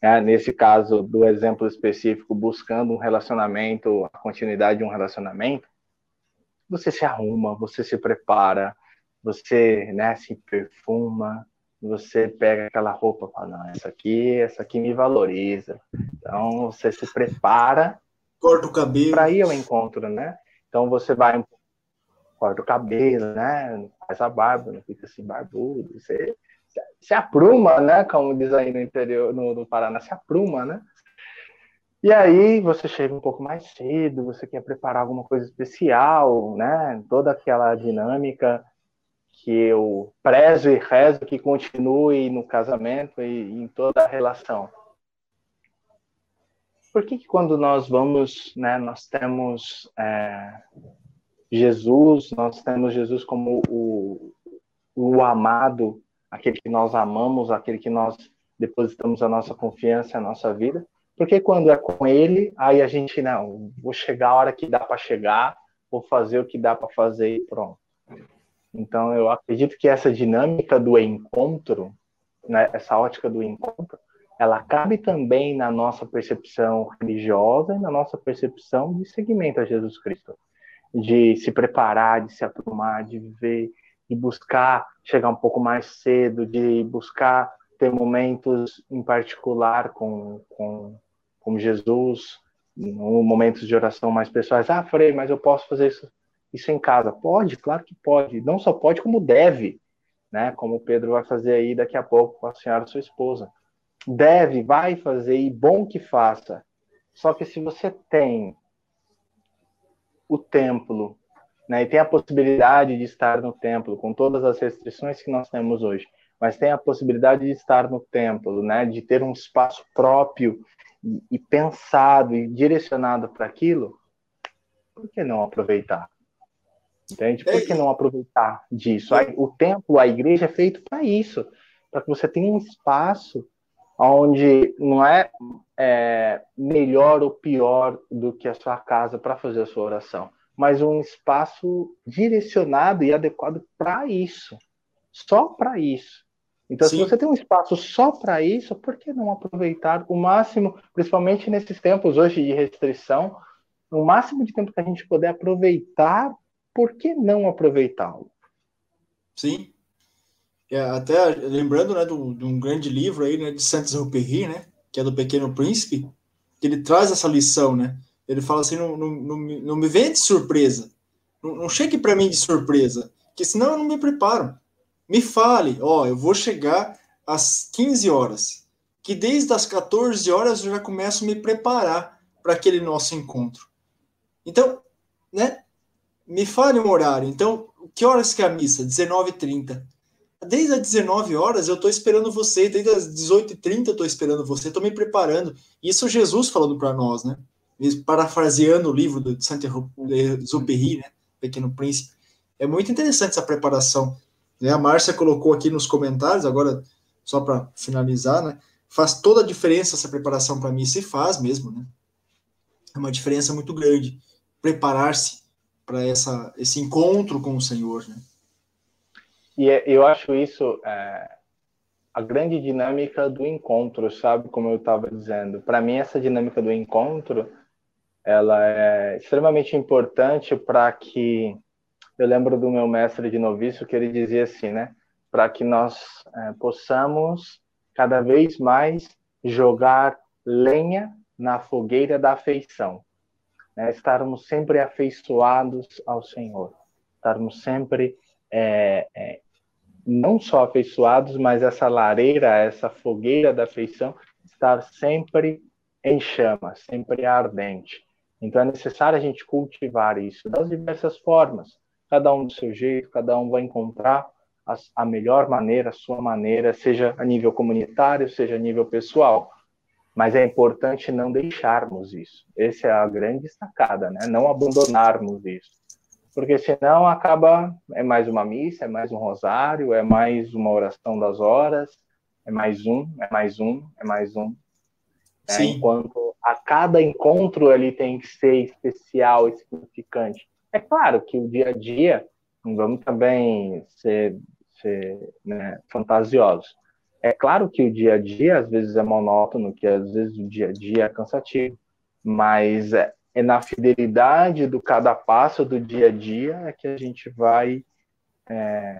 né, nesse caso do exemplo específico, buscando um relacionamento, a continuidade de um relacionamento, você se arruma, você se prepara, você né, se perfuma, você pega aquela roupa e fala, não, essa aqui, essa aqui me valoriza. Então, você se prepara corta o cabelo. Para ir ao encontro, né? Então você vai, corta o cabelo, né? Faz a barba, não fica assim barbudo. Você se apruma, né? Como diz aí no interior, no, no Paraná, se apruma, né? E aí você chega um pouco mais cedo, você quer preparar alguma coisa especial, né? Toda aquela dinâmica que eu prezo e rezo que continue no casamento e em toda a relação por que, que quando nós vamos, né, nós temos é, Jesus, nós temos Jesus como o, o amado, aquele que nós amamos, aquele que nós depositamos a nossa confiança, a nossa vida, porque quando é com ele, aí a gente, não, vou chegar a hora que dá para chegar, vou fazer o que dá para fazer e pronto. Então, eu acredito que essa dinâmica do encontro, né, essa ótica do encontro, ela cabe também na nossa percepção religiosa e na nossa percepção de seguimento a Jesus Cristo, de se preparar, de se aprumar, de viver, de buscar chegar um pouco mais cedo, de buscar ter momentos em particular com, com, com Jesus, momentos de oração mais pessoais. Ah, Frei, mas eu posso fazer isso, isso em casa? Pode, claro que pode. Não só pode, como deve, né? Como o Pedro vai fazer aí daqui a pouco com a senhora, sua esposa deve, vai fazer e bom que faça. Só que se você tem o templo, né, e tem a possibilidade de estar no templo com todas as restrições que nós temos hoje, mas tem a possibilidade de estar no templo, né, de ter um espaço próprio e, e pensado e direcionado para aquilo, por que não aproveitar? Entende? Por que não aproveitar disso? O templo, a igreja é feito para isso, para que você tenha um espaço onde não é, é, melhor ou pior do que a sua casa para fazer a sua oração, mas um espaço direcionado e adequado para isso, só para isso. Então, Sim. se você tem um espaço só para isso, por que não aproveitar o máximo, principalmente nesses tempos hoje de restrição, o máximo de tempo que a gente puder aproveitar, por que não aproveitá-lo? Sim, é, até lembrando né, de um grande livro aí, né, de Saint-Exupéry, né, que é do Pequeno Príncipe, que ele traz essa lição, né? Ele fala assim, não, não, não, não me vem de surpresa, não, não chegue para mim de surpresa, porque senão eu não me preparo. Me fale, ó, eu vou chegar às 15 horas, que desde as 14 horas eu já começo a me preparar para aquele nosso encontro. Então, né? Me fale um horário. Então, que horas que é a missa? 19h30. Desde as 19 horas eu estou esperando você, desde as 18h30 eu estou esperando você, estou me preparando. Isso Jesus falando para nós, né? Parafraseando o livro de Saint-Exupéry, né? Pequeno Príncipe. É muito interessante essa preparação. Né? A Márcia colocou aqui nos comentários, agora só para finalizar, né? Faz toda a diferença essa preparação para mim, se faz mesmo, né? É uma diferença muito grande preparar-se para essa esse encontro com o Senhor, né? E é, eu acho isso é, a grande dinâmica do encontro, sabe? Como eu estava dizendo. Para mim, essa dinâmica do encontro, ela é extremamente importante para que eu lembro do meu mestre de noviço que ele dizia assim, né? Para que nós é, possamos cada vez mais jogar lenha na fogueira da afeição, né? estarmos sempre afeiçoados ao Senhor, estarmos sempre é, é, não só afeiçoados, mas essa lareira, essa fogueira da afeição estar sempre em chama, sempre ardente. Então é necessário a gente cultivar isso das diversas formas, cada um do seu jeito, cada um vai encontrar a, a melhor maneira, a sua maneira, seja a nível comunitário, seja a nível pessoal. Mas é importante não deixarmos isso. Essa é a grande sacada, né? Não abandonarmos isso. Porque senão acaba, é mais uma missa, é mais um rosário, é mais uma oração das horas, é mais um, é mais um, é mais um. Né? Enquanto a cada encontro ali tem que ser especial e significante. É claro que o dia a dia, não vamos também ser, ser né, fantasiosos. É claro que o dia a dia às vezes é monótono, que às vezes o dia a dia é cansativo, mas é, é na fidelidade do cada passo do dia a dia é que a gente vai é,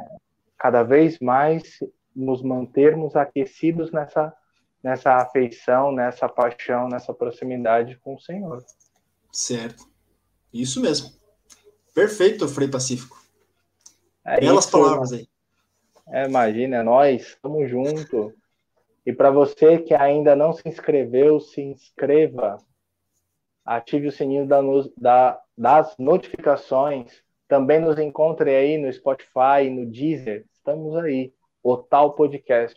cada vez mais nos mantermos aquecidos nessa nessa afeição, nessa paixão, nessa proximidade com o Senhor. Certo. Isso mesmo. Perfeito, Frei Pacífico. É Belas isso, palavras aí. É, imagina, é nós, estamos juntos. E para você que ainda não se inscreveu, se inscreva. Ative o sininho da, da, das notificações. Também nos encontre aí no Spotify, no Deezer. Estamos aí. O Tal Podcast.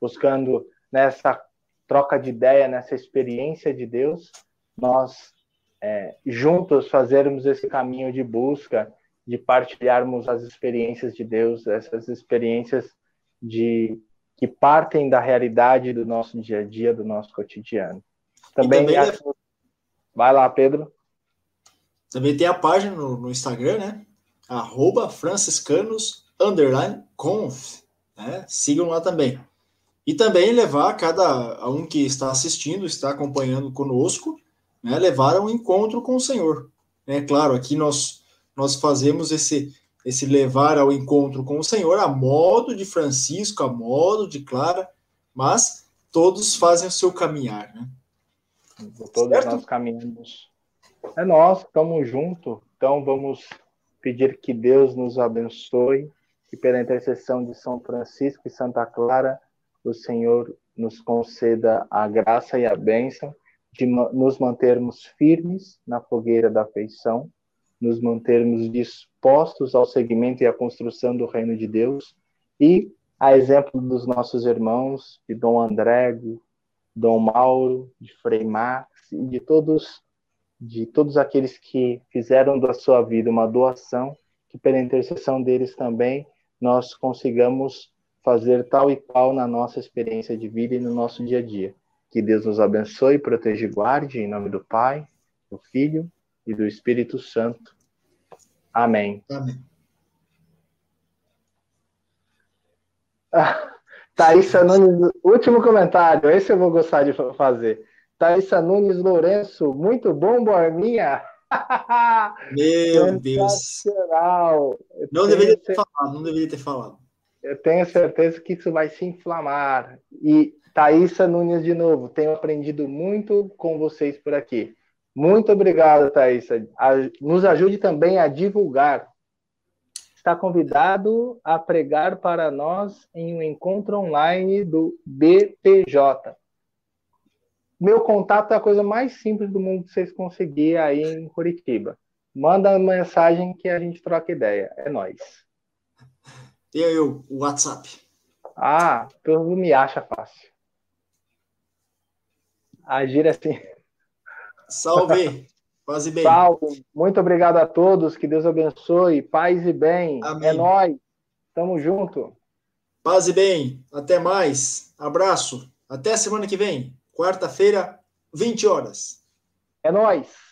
Buscando nessa troca de ideia, nessa experiência de Deus, nós é, juntos fazermos esse caminho de busca, de partilharmos as experiências de Deus, essas experiências de que partem da realidade do nosso dia a dia, do nosso cotidiano. Também, também acho... é... vai lá, Pedro. Também tem a página no, no Instagram, né? Arroba franciscanos underline conf. Né? Sigam lá também. E também levar cada um que está assistindo, está acompanhando conosco, né, levar ao encontro com o Senhor. É claro, aqui nós, nós fazemos esse, esse levar ao encontro com o Senhor a modo de Francisco, a modo de Clara, mas todos fazem o seu caminhar. Né? Todos certo? nós caminhamos. É nós, estamos juntos, então vamos pedir que Deus nos abençoe e pela intercessão de São Francisco e Santa Clara, o Senhor nos conceda a graça e a bênção de nos mantermos firmes na fogueira da afeição, nos mantermos dispostos ao segmento e à construção do reino de Deus e a exemplo dos nossos irmãos, de Dom André, de Dom Mauro, de Frei Max e de todos de todos aqueles que fizeram da sua vida uma doação, que pela intercessão deles também nós consigamos fazer tal e qual na nossa experiência de vida e no nosso dia a dia. Que Deus nos abençoe, proteja e guarde, em nome do Pai, do Filho e do Espírito Santo. Amém. Amém. Ah, Thaisa Nunes, último comentário, esse eu vou gostar de fazer. Thaisa Nunes Lourenço, muito bom, Borminha. Meu Deus. Não deveria ter falado, não deveria ter falado. Eu tenho certeza que isso vai se inflamar. E Thaisa Nunes de novo, tenho aprendido muito com vocês por aqui. Muito obrigado, Thaisa. Nos ajude também a divulgar. está convidado a pregar para nós em um encontro online do BPJ. Meu contato é a coisa mais simples do mundo que vocês conseguirem aí em Curitiba. Manda uma mensagem que a gente troca ideia. É nós. E aí, o WhatsApp? Ah, tu me acha fácil. Agir assim. Salve! Paz e bem. Salve. Muito obrigado a todos. Que Deus abençoe. Paz e bem. Amém. É nós. Tamo junto. Paz e bem. Até mais. Abraço. Até semana que vem. Quarta-feira, 20 horas. É nós.